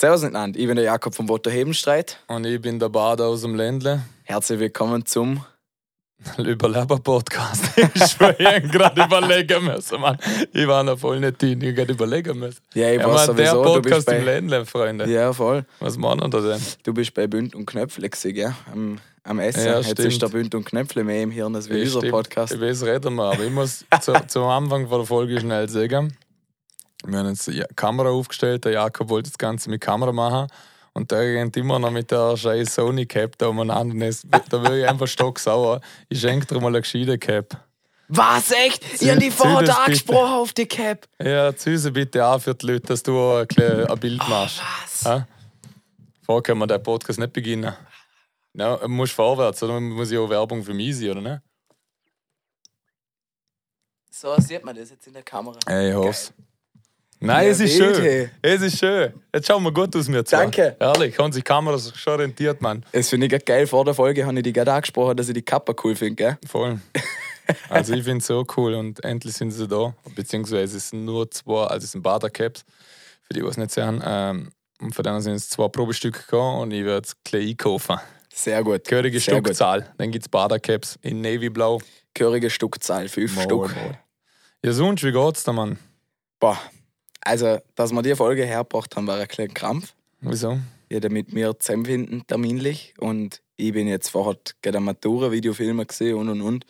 Servus miteinander, ich bin der Jakob vom Wotter Hebenstreit. Und ich bin der Bad aus dem Ländle. Herzlich willkommen zum Überleber-Podcast. ich schwöre, gerade überlegen müssen, Mann. Ich war noch voll nicht drin, ich gerade überlegen müssen. Ja, ich Ja, weiß der sowieso, bist Podcast im bei... Ländle, Freunde. Ja, voll. Was machen wir da denn? Du bist bei Bünd und Knöpfle gewesen, gell? Am, am Essen. Ja, Jetzt stimmt. ist der Bünd und Knöpfle mehr im Hirn als wie Ja, unser stimmt. Podcast. Ich weiß, reden wir, aber ich muss zu, zum Anfang von der Folge schnell sagen. Wir haben jetzt die Kamera aufgestellt, der Jakob wollte das Ganze mit Kamera machen. Und der rennt immer noch mit der scheiß Sony Cap da umeinander. Da will ich einfach stocksauer. Ich schenke dir mal eine gescheite Cap. Was, echt? Ich hab die vorher da angesprochen auf die Cap. Ja, sie bitte an für die Leute, dass du ein, ein Bild machst. Was? Ja? Vorher können wir den Podcast nicht beginnen. Ja, du musst vorwärts, oder? Muss ja auch Werbung für mich sein, oder ne? So sieht man das jetzt in der Kamera. Ey, ich hoffe Nein, Ja, es ist wild, schön. Es ist schön. Jetzt schauen wir gut aus mir zwei. Danke. Ehrlich, haben sich die Kameras schon orientiert, Mann. Das finde ich geil. Vor der Folge habe ich die gerade angesprochen, dass ich die Kappa cool finde, gell? Voll. Also ich finde es so cool und endlich sind sie da. Beziehungsweise es sind nur zwei, also es sind Bader-Caps, für die, die es nicht sehen. Ähm, und von denen sind es zwei Probestücke gekommen und ich werde es gleich einkaufen. Sehr gut. Gehörige Sehr gut. Stückzahl. Dann gibt es Bader-Caps in Navy-Blau. Gehörige Stückzahl, fünf Maul, Stück. Maul. Ja, sonst, wie geht's da, Mann? Boah. Also, dass wir die Folge hergebracht haben, war ein kleiner Krampf. Wieso? jeder mit mir zusammenfinden, terminlich. Und ich bin jetzt vorher gerade Matura-Videofilme gesehen und und und.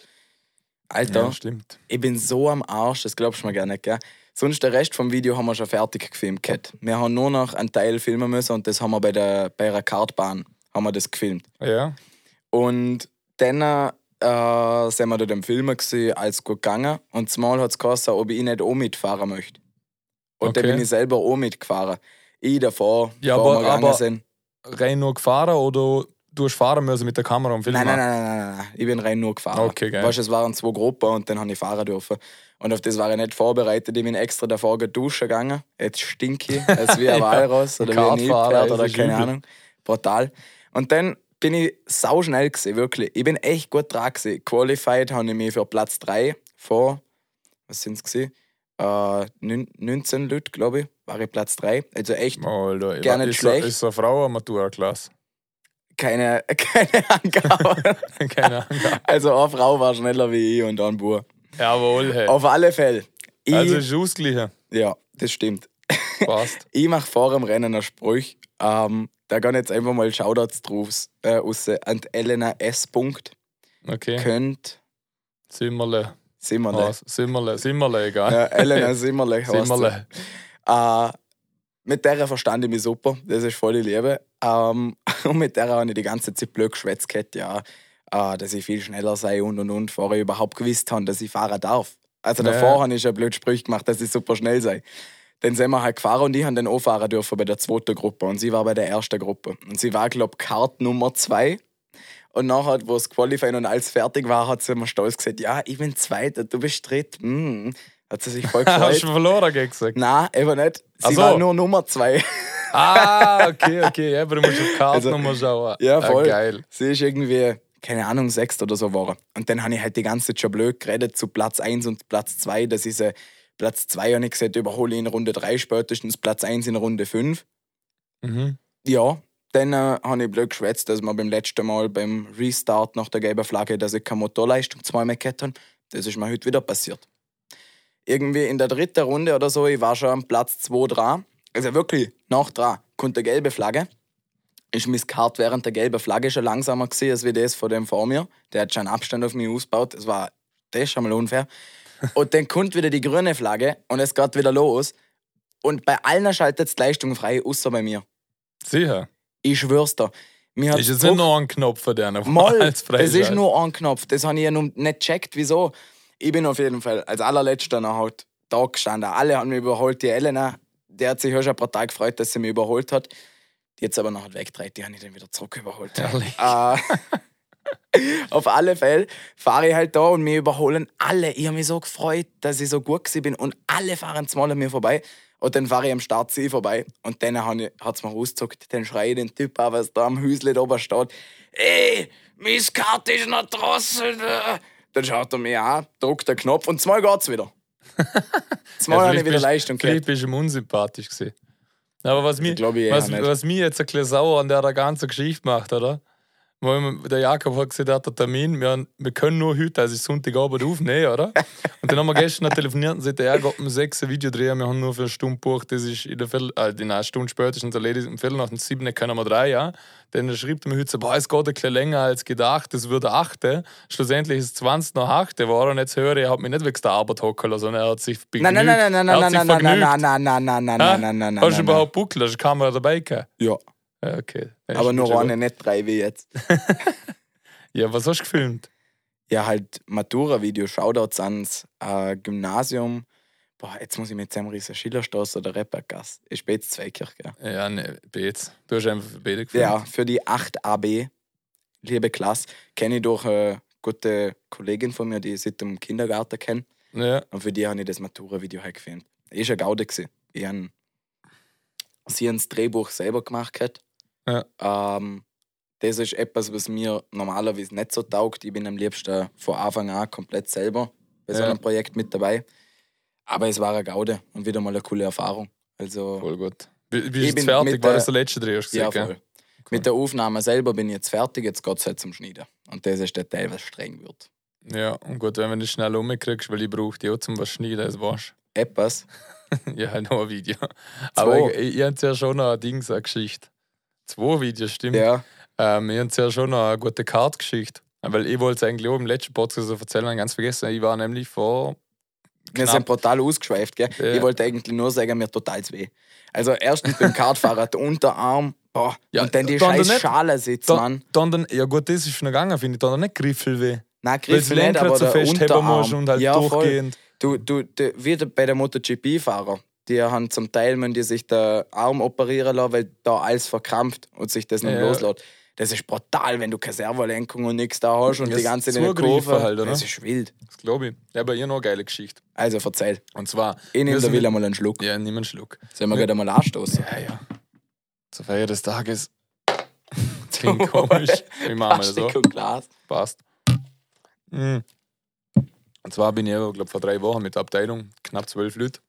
Alter, Ja, stimmt. ich bin so am Arsch, das glaubst du mir gar nicht, gell? Sonst der Rest vom Video haben wir schon fertig gefilmt. gehabt. Wir haben nur noch einen Teil filmen müssen und das haben wir bei der bei einer Kartbahn haben wir das gefilmt. Ja, Und dann äh, sind wir dort im Film gesehen, als gut gegangen. Und zumal hat es ob ich nicht auch mitfahren möchte. Und dann Okay. bin ich selber auch mitgefahren. Ich davor, Ja, aber- aber- sind. rein nur gefahren oder du hast fahren müssen mit der Kamera und filmen? Nein, nein, nein, nein, nein, nein. Ich bin rein nur gefahren. Okay, geil. Weißt, du, es waren zwei Gruppen und dann habe ich fahren dürfen. Und auf das war ich nicht vorbereitet. Ich bin extra davor geduschen gegangen. Jetzt stinke ich, als wie ein Walross oder wie ein Nilpferd oder keine. Ahnung. Brutal. Und dann bin ich sauschnell gewesen, wirklich. Ich bin echt gut dran gewesen. Qualified habe ich mich für Platz 3 vor, was sind es gewesen? Äh, neun- 19 Leute, glaube ich, war ich Platz 3. Also echt Alter, Gar nicht ist schlecht. Ist so eine Frau eine Matura-Klasse? keine, keine Angabe. Keine Ahnung. also eine Frau war schneller wie ich und ein Bub. Jawohl, hey. Auf alle Fälle. Ich, Also ist ausgeglichen. ja, das stimmt. Passt. Ich mache vor dem Rennen einen Spruch. Ähm, da gehen jetzt einfach mal Shoutouts drauf äh, raus. an Elena S. Punkt. Okay. Könnt Simmerle. Simmerle. Was? Simmerle. Simmerle, egal. Ja, Elena Simmerle. Simmerle. Äh, mit der verstand ich mich super. Das ist voll die Liebe. Ähm, und mit der habe ich die ganze Zeit blöd geschwätzt, ja, äh, dass ich viel schneller sei und und und, bevor ich überhaupt gewusst habe, dass ich fahren darf. Also Ja. davor habe ich schon blöd Sprüche gemacht, dass ich super schnell sei. Dann sind wir halt gefahren und ich habe dann auch fahren dürfen bei der zweiten Gruppe. Und sie war bei der ersten Gruppe. Und sie war, glaube ich, Kart Nummer zwei. Und nachher, wo es Qualifying und alles fertig war, hat sie immer stolz gesagt: Ja, ich bin Zweiter, du bist Dritt. Mm. Hat sie sich voll Hast gefreut. du verloren, gell, gesagt? Nein, eben nicht. Sie so. war nur Nummer zwei. Ah, okay, okay. Ja, aber du musst auf die Also, Kartennummer schauen. Ja, Ah, voll. geil. Sie ist irgendwie, keine Ahnung, sechst oder so geworden. Und dann habe ich halt die ganze Zeit schon blöd geredet zu Platz 1 und Platz 2. Das ist äh, Platz 2 habe ich gesagt, überhole ich in Runde 3 spätestens Platz 1 in Runde 5. Mhm. Ja, dann äh, habe ich blöd geschwätzt, dass wir beim letzten Mal beim Restart nach der gelben Flagge, dass ich keine Motorleistung zweimal gehabt habe. Das ist mir heute wieder passiert. Irgendwie in der dritten Runde oder so, ich war schon am Platz 2 dran. Also wirklich, nach dran, kommt eine gelbe Flagge. Ist mein Kart während der gelben Flagge schon langsamer gewesen, als wie das von dem vor mir. Der hat schon einen Abstand auf mich ausgebaut. Das war, das ist schon mal unfair. Und dann kommt wieder die grüne Flagge und es geht wieder los. Und bei allen schaltet die Leistung frei, außer bei mir. Sicher. Ich schwör's dir. Mir hat's Ist Druck- nicht noch ein Knopf von denen, alles frei das ist nur ein Knopf. Das habe ich ja noch nicht gecheckt. Wieso? Ich bin auf jeden Fall als allerletzter noch halt da gestanden. Alle haben mich überholt. Die Elena, die hat sich ja schon ein paar Tage gefreut, dass sie mich überholt hat. Die jetzt aber nachher wegdreht, die habe ich dann wieder zurück überholt. Ehrlich? Äh, auf alle Fälle fahre ich halt da und mir überholen alle. Ich habe mich so gefreut, dass ich so gut bin und alle fahren zumal an mir vorbei. Und dann fahre ich am Start sie vorbei und dann hat es mir rausgezuckt. Dann schreie ich den Typ an, was da am da oben steht. Ey, meine Karte ist noch draußen. Dann schaut er mich an, drückt den Knopf und zumal geht's wieder. Zumal habe ich wieder Leistung gehabt. bist du ihm unsympathisch gewesen. Aber was mich, ich eher was, was mich jetzt ein bisschen sauer an der ganzen Geschichte macht, oder? Weil der Jakob hat gesagt, er hat einen Termin, wir, haben- wir können nur heute, also Sonntagabend aufnehmen, oder? Und dann haben wir gestern telefoniert und gesagt, er geht um 6 ein Video drehen, wir haben nur für eine Stunde gebucht, das ist in der Viertel, äh, in einer Stunde spätestens erledigt, um Viertel nach dem 7 können wir drei, ja. Dann schreibt er mir heute so, boah, es geht ein bisschen länger als gedacht, es wird 8. Schlussendlich ist es 20 nach 8 war und jetzt höre ich, er hat mich nicht wegen der Arbeit hocken lassen, er hat sich Nein, nein, nein, nein, nein, er hat nein, sich nein, nein, vergnügt. nein, nein, nein, nein, Hä? nein, nein, nein, Hast du nein, überhaupt Buckel? Hast du die Kamera dabei gehabt? Ja, Ja, okay. Ist aber nur eine, nicht drei wie jetzt. Ja, was hast du gefilmt? Ja, halt Matura-Video, Shoutouts ans äh, Gymnasium. Boah, jetzt muss ich mit Sam Rieser Schillerstraße oder Rappergasse. Ich bin jetzt Zweikirch, gell? Ja, ne, jetzt. Du hast einfach für beide gefilmt. Ja, für die 8AB, liebe Klasse, kenne ich durch eine gute Kollegin von mir, die ich seit dem Kindergarten kenne. Ja. Und für die habe ich das Matura-Video halt gefilmt. Ist eine Gaude gewesen. Ich habe sie das Drehbuch selber gemacht. Hat. Ja. Ähm, das ist etwas, was mir normalerweise nicht so taugt. Ich bin am liebsten von Anfang an komplett selber bei so Ja. einem Projekt mit dabei. Aber es war eine Gaude und wieder mal eine coole Erfahrung. Also, Voll gut. Bist du Ich jetzt fertig? mit War der- das der letzte Dreh, hast du ja, voll. gell? Mit der Aufnahme selber bin ich jetzt fertig, jetzt geht es halt zum Schneiden. Und das ist der Teil, was streng wird. Ja, und gut, wenn du das schnell umkriegst, weil ich brauche die auch zum was schneiden, das war's. Etwas. ja, noch ein Video. Aber Zwei. ich, ich, ich habe ja schon noch ein Ding, so eine Geschichte. Zwei Videos, stimmt. Ja. Ähm, ich habe ja schon eine gute Kartgeschichte. Weil ich wollte es eigentlich auch im letzten Podcast so erzählen, habe ganz vergessen. Ich war nämlich vor. Wir sind brutal ausgeschweift, gell? Ja. Ich wollte eigentlich nur sagen, mir total weh. Also erstens beim Kartfahrer der Unterarm, boah, Ja, und dann die dann scheiß nicht- Schale sitzt, Mann. dann, dann, ja gut, das ist schon gegangen, finde ich. Dann nicht Griffel weh. Nein, Weil das Griff nicht, aber so der Unterarm. und halt ja, voll. durchgehend. Du, du, du, wie der- bei der MotoGP-Fahrer. Die haben zum Teil, wenn die sich den Arm operieren lassen, weil da alles verkrampft und sich das nicht Ja. loslässt. Das ist brutal, wenn du keine Servolenkung und nichts da hast und Ja, die ganze in der Kurve. halt, oder? Das ist wild. Das glaube ich. Ja, aber ihr noch eine geile Geschichte. Also erzähl. Und zwar. Ich nehme da will einmal einen Schluck. Ja, nimm einen Schluck. Sollen wir Ja. gerade mal anstoßen? Ja, ja. Zur Feier des Tages. Klingt komisch. Wie machen wir das so? Und Glas. Passt. Mm. Und zwar bin ich, glaube vor drei Wochen mit der Abteilung, knapp zwölf Leute.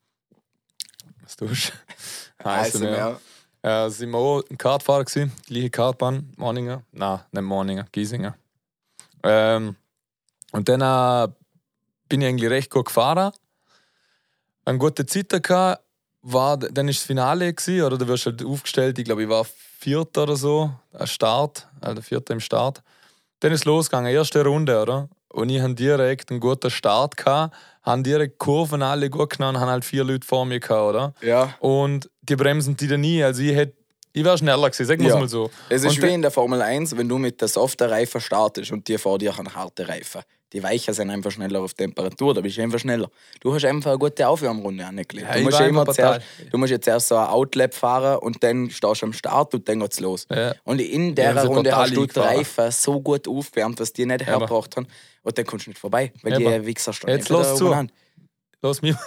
Was tust du? Mehr. Äh, sind wir auch ein Kartfahrer gewesen, gleiche Kartbahn, Morninger. Nein, nicht Morninger, Giesinger. Ähm, und dann äh, bin ich eigentlich recht gut gefahren. Eine gute Zeit gehabt. War, dann ist das Finale gewesen, oder da wirst du halt aufgestellt. Ich glaube, ich war Vierter oder so, ein Start, also Vierter im Start. Dann ist es losgegangen, erste Runde, oder? Und ich hatte direkt einen guten Start gehabt, haben direkt Kurven alle gut genommen, haben halt vier Leute vor mir gehabt, oder? Ja. Und die bremsen die dann nie. Also ich hätte, ich wäre schneller gewesen, sagen wir es Ja. mal so. Es ist Und wie in der Formel 1, wenn du mit der soften Reifen startest und dir vor dir einen harten Reifen. Die Weicher sind einfach schneller auf Temperatur, da bist du einfach schneller. Du hast einfach eine gute Aufwärmrunde angelegt. Ja, du, musst immer zuerst, du musst jetzt erst so ein Outlap fahren und dann stehst du am Start und dann geht's los. Ja. Und in Ja, der sind Runde hast du die. Reifen so gut aufgewärmt, dass die nicht Ja, hergebracht haben. Und dann kommst du nicht vorbei, weil Ja, die Wichser stehen Jetzt los zu. umeinander. Los mir.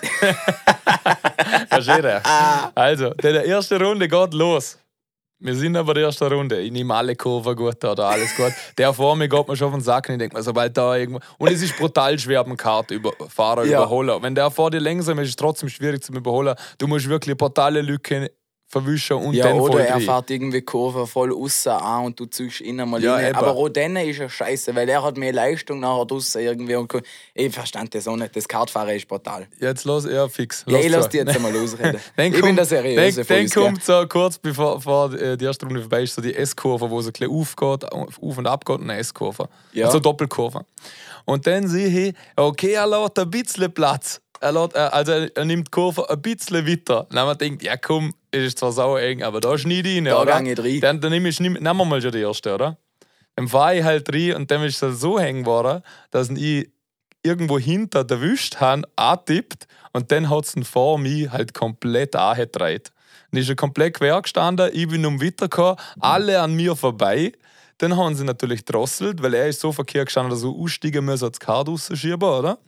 Verstehe Also, der der erste Runde geht los. Wir sind aber der erste Runde. Ich nehme alle Kurven gut oder alles gut. Der vor mir geht mir schon auf den Sack und ich denke mir, sobald da irgendwo. Und es ist brutal schwer, beim Kart über, Fahrer Ja. überholen. Wenn der vor dir langsam ist, ist es trotzdem schwierig zu überholen. Du musst wirklich brutale Lücke verwischen und Ja, dann voll oder er drehen. fährt irgendwie Kurve voll außen an und du ziehst innen mal Ja, rein. Aber auch dann ist er scheiße, weil er hat mehr Leistung nachher draussen irgendwie. Und ich verstand das auch nicht. Das Kartfahren ist brutal. Jetzt los, ja, fix. Ja, Los ich lass dich jetzt einmal ausreden. Dann ich bin kommt- der Seriöse Dann, von dann gell? kommt so kurz bevor, bevor äh, die erste Runde vorbei ist, so die S-Kurve, wo so ein bisschen aufgeht, auf und ab geht und eine S-Kurve. Ja. Also Doppelkurve. Und dann sehe ich, okay, er lässt ein bisschen Platz. Er lässt, äh, also er nimmt die Kurve ein bisschen weiter. Dann wir gedacht, ja komm, es ist zwar sau eng, aber da schneide ich rein, Da oder? gang ich rein. Dann, dann ich, nehmen wir mal schon die erste, oder? Dann fahre ich halt rein und dann ist es so hängen geworden, dass ich irgendwo hinter der Wüste han antippt und dann hat es vor mir halt komplett angedreht. Dann ist er komplett quer gestanden, ich bin um weitergekommen, alle an mir vorbei. Dann haben sie natürlich drosselt, weil er ist so verkehrt gestanden, dass er aussteigen muss, als Kart rausschieben, oder?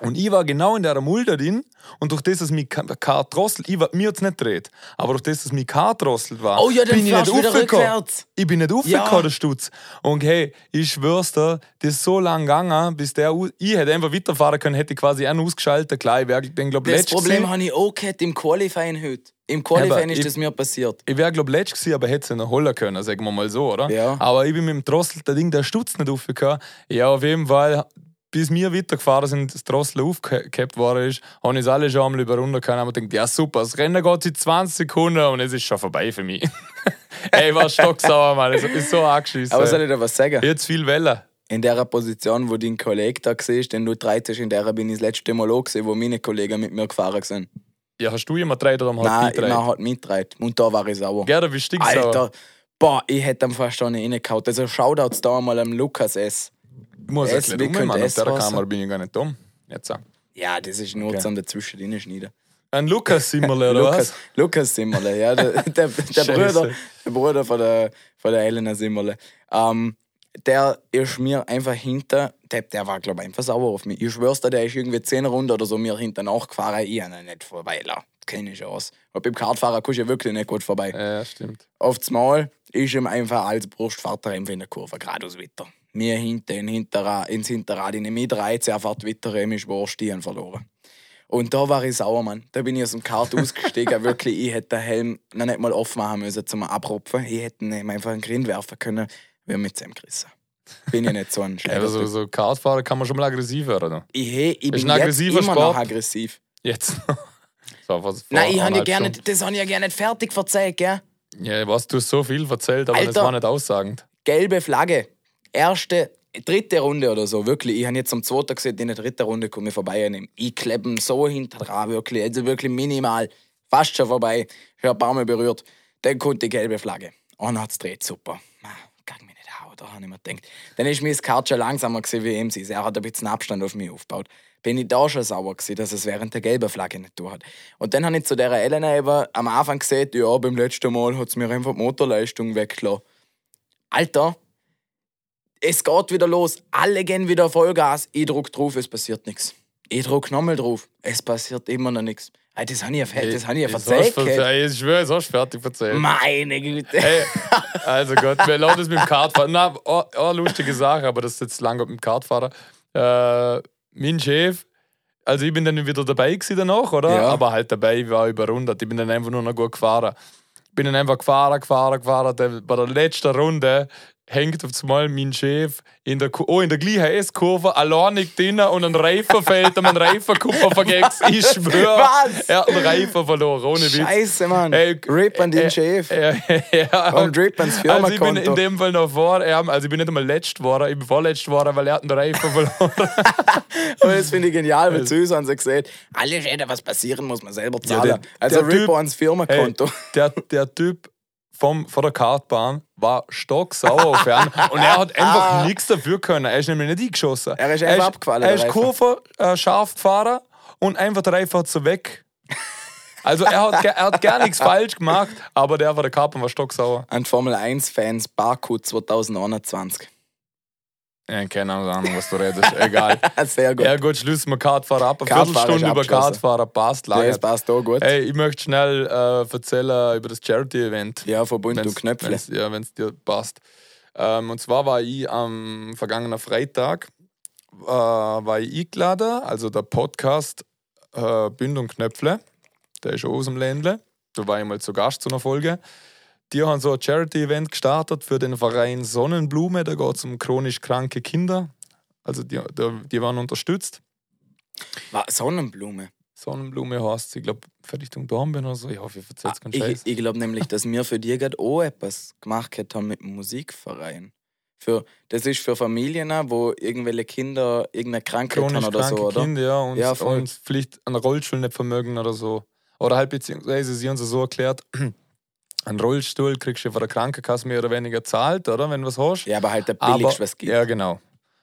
Und ich war genau in der Mulde drin und durch das, dass mein Kar drosselt, ich war, mir es nicht gedreht, aber durch das, dass mein Kar drosselt war, Oh ja, bin ich nicht aufgekommen. Ich bin nicht aufgekommen, Ja. der Stutz. Und hey, ich schwör's dir, das ist so lang gegangen, bis der, ich hätte einfach weiterfahren können, hätte ich quasi einen ausgeschaltet, klar, ich wäre, den glaub Das Problem habe ich auch gehabt im Qualifying heute. Im Qualifying ist ich- das mir passiert. Ich wäre, glaube letzt gewesen, aber hätte sie noch holen können, sagen wir mal so, oder? Ja. Aber ich bin mit dem Drossel, der Ding, der Stutz nicht aufgekommen. Ja, auf jeden Fall, bis wir weitergefahren sind, das Drossel aufgehabt worden ist, habe ich es alle schon einmal über runter können und gedacht, ja super, das Rennen geht in 20 Sekunden und es ist schon vorbei für mich. Ey, war stocksauer, Mann. Ich bin so angeschissen. Aber soll ich dir was sagen? Jetzt viel Wellen. In der Position, wo dein Kollege da siehst, den du treibst, in der bin ich das letzte Mal auch gesehen, wo meine Kollegen mit mir gefahren sind. Ja, hast du jemand gedreht oder haben Nein, gedreht? hat mitgetragen. Und da war ich sauer. Gell, du bist stinksauer. Alter, boah, ich hätte am fast schon reingehauen. Also Shoutouts da mal am Lukas S. Ich muss Es, können Mann, auf der. Kamera bin ich gar nicht dumm. Jetzt auch. Ja, das ist nur Okay. zum dazwischen reinschneiden. Ein Lukas Simmerle, oder Lukas, was? Lukas Simmerle, ja, der, der, der. Bruder, der Bruder von der, von der Elena Simmerle. Ähm, der ist mir einfach hinter, der, der war, glaube ich, einfach sauer auf mich. Ich schwör's dir, der ist irgendwie zehn Runden oder so mir hinter nachgefahren. Ich habe ihn nicht vorbeilaufen. Keine Chance. Und beim Kartfahrer kommst du ja wirklich nicht gut vorbei. Ja, stimmt. Aufs Mal ist ihm einfach als Brustvater einfach in der Kurve geradeaus weiter. Mir hinten in Hinterrad, ins Hinterrad, in die 13, er fährt weiter, ihm ist ich habe verloren. Und da war ich sauer, Mann. Da bin ich aus dem Kart ausgestiegen. Wirklich, ich hätte den Helm noch nicht mal offen machen müssen zum Abrupfen. Ich hätte ihm einfach einen Grin werfen können, wir mit ihm gerissen. Bin ich nicht so ein Ja, Scheiße. also, so Kartfahren kann man schon mal aggressiv werden. Ne? ich, he- ich Ist bin jetzt immer Sport. noch aggressiv. Jetzt. so, Nein, ich habe ja gerne, das habe ich ja gerne nicht fertig erzählt, gell? Ja, was du hast so viel erzählt, aber das Alter. war nicht aussagend. gelbe Flagge. Erste, dritte Runde oder so, wirklich. Ich habe jetzt am zweiten gesehen, in der dritten Runde komme ich vorbei ihm. Ich klebe so hinter wirklich. Also wirklich minimal. Fast schon vorbei. Ich habe ein berührt. Dann kommt die gelbe Flagge. Und hat es dreht, super. Kann mich nicht hauen, da habe ich mir gedacht. Dann ist mir das Kart schon langsamer gewesen wie ihm. sein. Er hat ein bisschen Abstand auf mich aufgebaut. Bin ich da schon sauer gewesen, dass es während der gelben Flagge nicht tun hat. Und dann habe ich zu der Elena eben am Anfang gesagt, ja, beim letzten Mal hat es mir einfach die Motorleistung weggelassen. Alter, es geht wieder los. Alle gehen wieder Vollgas. Ich druck drauf, es passiert nichts. Ich druck nochmal drauf. Es passiert immer noch nichts. Ey, Das habe ich ja, das habe ich ja verzeiht. ver- Ich schwöre, jetzt hast fertig erzählt. Meine Güte. Hey, also Gott, wir lassen das mit dem Kartfahren. Na, oh, oh, lustige Sache, aber das ist jetzt lange mit dem Kartfahrer. Äh, mein Chef, also ich bin dann wieder dabei gewesen danach, oder? Ja. Aber halt dabei, ich war überrundet. Ich bin dann einfach nur noch gut gefahren. Bin dann einfach gefahren, gefahren, gefahren. Bei der letzten Runde hängt auf einmal mein Chef in der, Ku- oh, in der gleichen S-Kurve alleinig drinnen und ein Reifen fällt und ein Reifenkupfer vergessen. Ich schwöre, Was? er hat einen Reifen verloren, ohne Witz. Scheiße, Mann. Ey, Rip an den äh, Chef. Ja, ja. Und Drip ans Also ich bin in dem Fall noch vor, ja, also ich bin nicht einmal letzt geworden, ich bin vorletzt geworden, weil er hat einen Reifen verloren. Aber das finde ich genial, weil zu uns haben sie gesagt, alle Schäden, was passieren, muss man selber zahlen. der- also der Rip Typ- ans Firmenkonto. Hey, der, der Typ vom, von der Kartbahn war stocksauer auf ihn und er hat einfach nichts dafür können. Er ist nämlich nicht eingeschossen. Er ist einfach abgefallen, Er ist. Kurve äh, scharf gefahren und einfach der Reifen hat so weg. Also er hat, er hat gar nichts falsch gemacht, aber der von der Kartbahn war stocksauer. An Formel 1-Fans Baku 2021. Ja, keine Ahnung, was du redest. Egal. Sehr gut. Ja gut, Schluss mit Kartfahrer ab. Eine Kartfahrer Viertelstunde über. Kartfahrer passt Ja, lange. das passt auch gut. Hey, ich möchte schnell äh, erzählen über das Charity-Event. Ja, Verbund und Knöpfle. wenn's- Ja, wenn es dir passt. Ähm, und zwar war ich am vergangenen Freitag äh, war ich eingeladen, also der Podcast äh, Bünd und Knöpfle, der ist auch aus dem Ländle. Da war ich mal zu Gast zu einer Folge. Die haben so ein Charity-Event gestartet für den Verein Sonnenblume. Da geht es um chronisch kranke Kinder. Also die, die, waren unterstützt. War Sonnenblume. Sonnenblume heißt, ich glaube, Richtung Dornbirn oder so. Ich hoffe, ich erzähle keinen Ich, Scheiß. ich glaube nämlich, dass wir für die gerade auch etwas gemacht haben mit dem Musikverein. Für, das ist für Familien, wo irgendwelche Kinder irgendeine Krankheit Chronisch haben oder so, oder? Kinder, ja, und, Ja, voll. und vielleicht einen Rollstuhl nicht vermögen oder so. Oder halt beziehungsweise sie haben es so erklärt, einen Rollstuhl kriegst du von der Krankenkasse mehr oder weniger zahlt, oder? Wenn du was hast. Ja, aber halt der billigste, was es gibt. Ja, genau.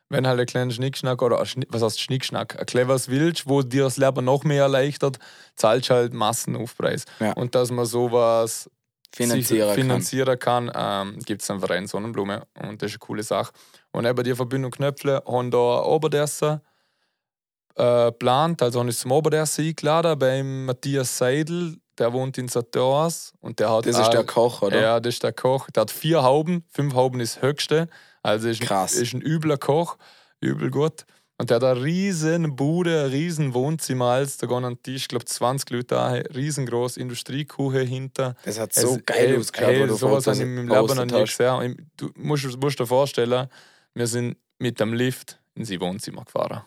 Wenn halt ein kleiner Schnickschnack oder ein Schni was heißt Schnickschnack, ein cleveres willst, wo dir das Leben noch mehr erleichtert, zahlst du halt Massenaufpreis. Ja. Und dass man sowas Finanzieren kann. finanzieren kann, ähm, gibt es einen Verein Sonnenblume und das ist eine coole Sache. Und eben die Verbindung Knöpfle haben da Oberdessen äh, geplant, also habe ich zum Oberderse eingeladen beim Matthias Seidel, der wohnt in Sators und der hat Das ist der Koch, oder? Ja, das ist der Koch. Der hat vier Hauben, fünf Hauben ist das höchste. Also ist ein, Krass. ist ein übler Koch, übel gut. Und der hat eine riesen Bude, ein riesen Wohnzimmer, als da gehen an den Tisch, ich glaube 20 Leute da, riesengroß Industriekuche hinter. Das hat so Es- geil ausgeschaut, ey, sowas habe ich im Leben noch nie gesehen. Du musst, musst dir vorstellen, wir sind mit dem Lift in sein Wohnzimmer gefahren.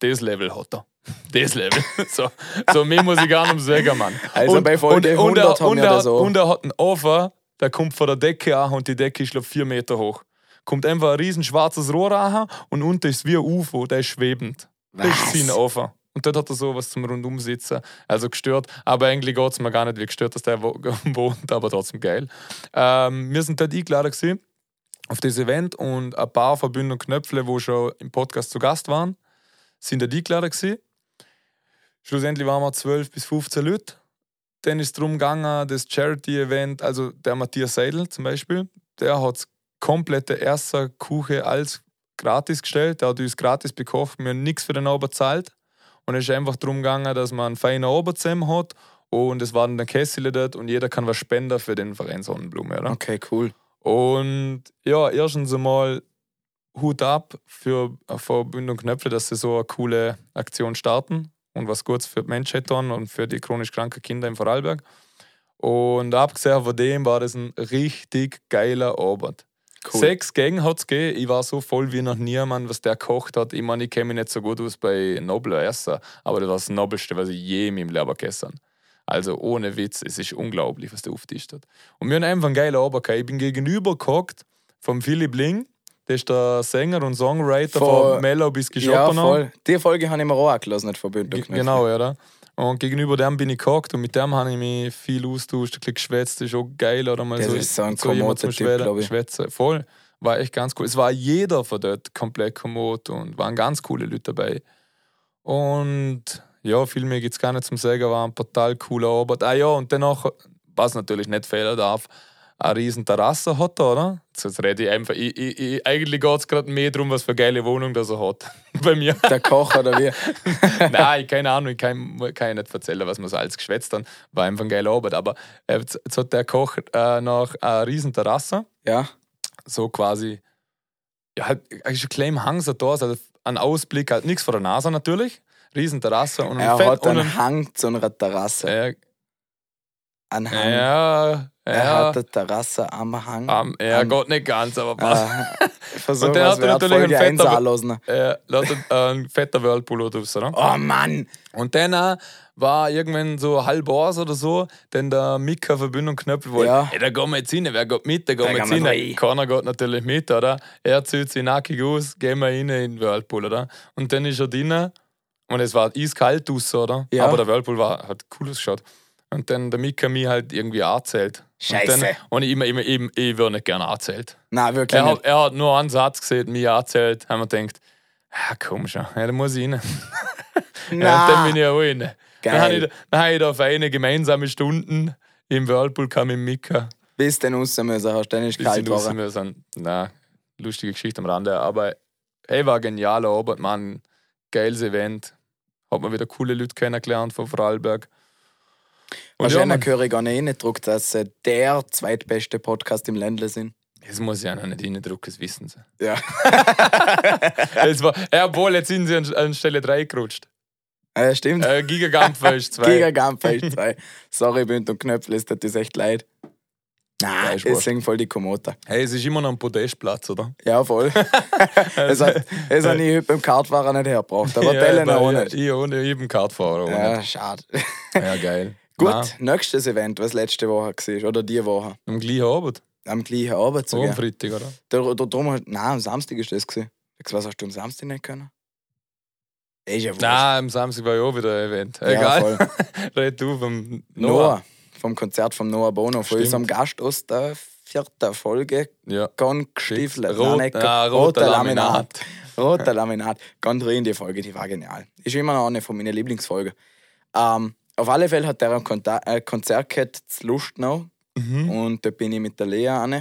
Das Level hat er. Das Level. so, so mehr muss ich gar nicht sagen, Mann. Also bei Folge 100 er, haben und wir er, das auch. Und er hat einen Ofen, der kommt von der Decke an und die Decke ist, glaube vier Meter hoch. Kommt einfach ein riesen schwarzes Rohr an und unten ist wie ein UFO, der ist schwebend. Das ist sein? Ofen. Und dort hat er so was zum Rundumsitzen. Also gestört. Aber eigentlich geht es mir gar nicht wie gestört, dass der wo- wohnt, aber trotzdem geil. Ähm, wir sind dort eingeladen gewesen, auf das Event und ein paar Verbünde und Knöpfle, wo schon im Podcast zu Gast waren, sind dort eingeladen gewesen. Schlussendlich waren wir 12 bis 15 Leute. Dann ist es darum gegangen, das Charity-Event, also der Matthias Seidel zum Beispiel, der hat das komplette erste Kuche als gratis gestellt. Der hat uns gratis bekocht. Wir haben nichts für den Abend bezahlt. Und es ist einfach darum gegangen, dass man einen feinen Abend zusammen hat. Und es waren dann Kessel dort und jeder kann was spenden für den Verein Sonnenblume. Oder? Okay, cool. Und ja, erstens einmal Hut ab für Verbund und Knöpfe, dass sie so eine coole Aktion starten und was Gutes für die Menschheit tun und für die chronisch kranken Kinder im Vorarlberg. Und abgesehen von dem war das ein richtig geiler Abend. Cool. Sechs Gänge hat es gegeben. Ich war so voll wie noch nie, Mann, was der gekocht hat. Ich meine, ich kenne mich nicht so gut aus bei Nobler Essen, aber das war das Nobelste, was ich je in meinem Leben gegessen habe. Also ohne Witz, es ist unglaublich, was der auftischt hat. Und wir haben einfach einen geilen Abend gehabt. Ich bin gegenüber gehockt vom Philipp Ling, der ist der Sänger und Songwriter Von- von Mellow bis Ja, Geschoppener. voll. Die Folge habe ich mir auch angelassen, nicht verbündet. Ge- Genau, oder? Und gegenüber dem bin ich gehockt und mit dem habe ich mich viel austauscht, ein bisschen geschwätzt. Das ist auch geil, oder mal Das so, ist so ein jemand kommoder zum Typ, Schwätzen- ich. Schwätzen. Voll. War echt ganz cool. Es war jeder von dort komplett kommod und waren ganz coole Leute dabei. Und ja, viel mehr gibt es gar nicht zum Sagen, war ein total cooler Abend. Ah ja, und danach, was natürlich nicht fehlen darf, eine riesen Terrasse hat er, oder? Jetzt- rede ich einfach. Ich, ich, ich, eigentlich geht es gerade mehr darum, was für eine geile Wohnung das er hat. Bei mir. Der Koch oder wie? Nein, keine Ahnung, ich kann, kann ich nicht erzählen, was wir so alles geschwätzt haben. War einfach ein geiler Abend. Aber äh, jetzt, jetzt hat der Koch äh, noch eine riesen Terrasse, Ja. so quasi, ja, halt, eigentlich ein kleiner Hang so da, also ein Ausblick, halt nichts vor der Nase natürlich. Riesen Terrasse und ein Er Fett hat und einen ein, Hang zu einer Terrasse. äh, Ein Hang. ja, ja, hat eine Terrasse am Hang. ähm, ja, am- geht nicht ganz, aber passt. Äh, Und der was hat wert, natürlich einen 1 fetter- anlassen. Äh, lautet äh, ein fetter Whirlpool oder? Oh Mann! Und dann äh, war irgendwann so halb Ors oder so, denn der Mika Verbindung Knöpfel wollte, Ja. hey, da gehen wir jetzt rein, wer geht mit, da gehen wir jetzt wir rein. Keiner geht natürlich mit, oder? Er zieht sich nackig aus, gehen wir rein in den Whirlpool, oder? Und dann ist er drin und es war eiskalt draussen, oder? Ja. Aber der Whirlpool war, hat cool ausgeschaut. Und dann der Mika mich halt irgendwie angezählt. Scheiße. Und, dann, und ich, immer, immer, ich, ich würde nicht gerne angezählt. Nein, wirklich Er nicht. hat, er hat nur einen Satz gesehen, mich angezählt, haben wir gedacht, ah, komm schon, ja, da muss ich rein. Ja, und dann bin ich auch rein. Dann habe ich, dann habe ich da auf eine gemeinsame Stunden im Whirlpool kam mit Mika. Bis du raus müssen hast, dann ist Bis kalt geworden. müssen. Na, lustige Geschichte am Rande. Aber hey, war genialer Abend, Mann. Geiles Event. Hat man wieder coole Leute kennengelernt von Vorarlberg. Und ja, Wahrscheinlich man, höre ich gar nicht reingedruckt, dass sie der zweitbeste Podcast im Ländle sind. das muss ich auch noch nicht reindrücken, das wissen sie. Ja. Es war, ja, obwohl, jetzt sind sie an, an Stelle 3 gerutscht. Äh, stimmt. Äh, Gigagamper ist 2. Gigagampe 2. Sorry, Bünd und Knöpfel, es tut uns echt leid. Ja, Nein, ist es sind voll die Komoter. Hey, es ist immer noch ein Podestplatz, oder? Ja, voll. es hat, es hat ich beim Kartfahrer nicht hergebracht, aber ja, Tellen auch nicht. Ich ohne eben Kartfahrer. ohne. Ja, schade. Ja, geil. Gut, Nein, nächstes Event, was letzte Woche war, oder die Woche. am gleichen Abend. Am gleichen Abend So am sogar. Freitag, oder? Da, da, hast- nein, am Samstag ist das gewesen. Was hast du am Samstag nicht können? Ist ja wurscht. Nein, am Samstag war ja auch wieder ein Event. Ja, Egal. voll. Red du vom Noah. Noah. Vom Konzert von Noah Bono, von Stimmt. unserem Gast aus der vierten Folge. Ja. Ganz gestiefelt. Rot, Nein, ah, roter Laminat. Roter Laminat. Ganz rein die Folge, die war genial. Ist immer noch eine von meinen Lieblingsfolgen. Ähm, auf alle Fälle hat er ein Konta äh, Konzert gehabt, zu Lustenau. Mhm. Und da bin ich mit der Lea an.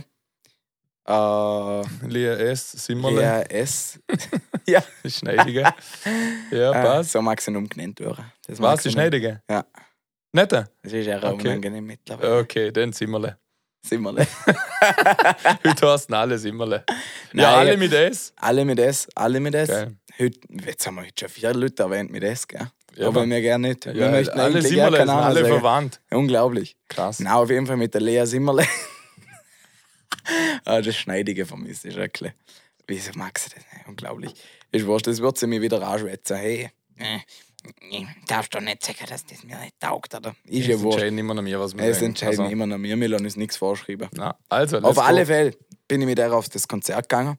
Äh, Lea S. Simmerle. Lea S. ja, Schneidige. Ja, äh, passt. so mag sie ihn umgenannt werden. Das Was, die. Schneidige? Ja. Nicht? Das ist eher Okay. unangenehm mittlerweile. Okay, dann Simmerle. Simmerle. Heute heißen alle Simmerle. Nein. Ja, alle mit S. Alle mit S, alle mit S. Geil. Heute, jetzt haben wir heute schon vier Leute erwähnt mit S, gell? Ja, aber wir gerne nicht. wir Ja, möchten alle eigentlich Simmerle Namen alle sagen. verwandt. Unglaublich. Krass. Na, auf jeden Fall mit der Lea Simmerle. ah, das Schneidige vermisse ich wirklich. Wieso mag sie das? Unglaublich. Ist wurscht, das wird sie mir wieder anschwätzen. Hey, äh, ich darfst doch nicht sagen, dass das mir nicht taugt, oder? Ist ja Es wurscht. entscheiden immer noch mir, was wir Es sagen. entscheiden Also, immer noch wir, wir lassen uns nichts vorschreiben. Na, also, Auf alle go. Fälle bin ich mit der auf das Konzert gegangen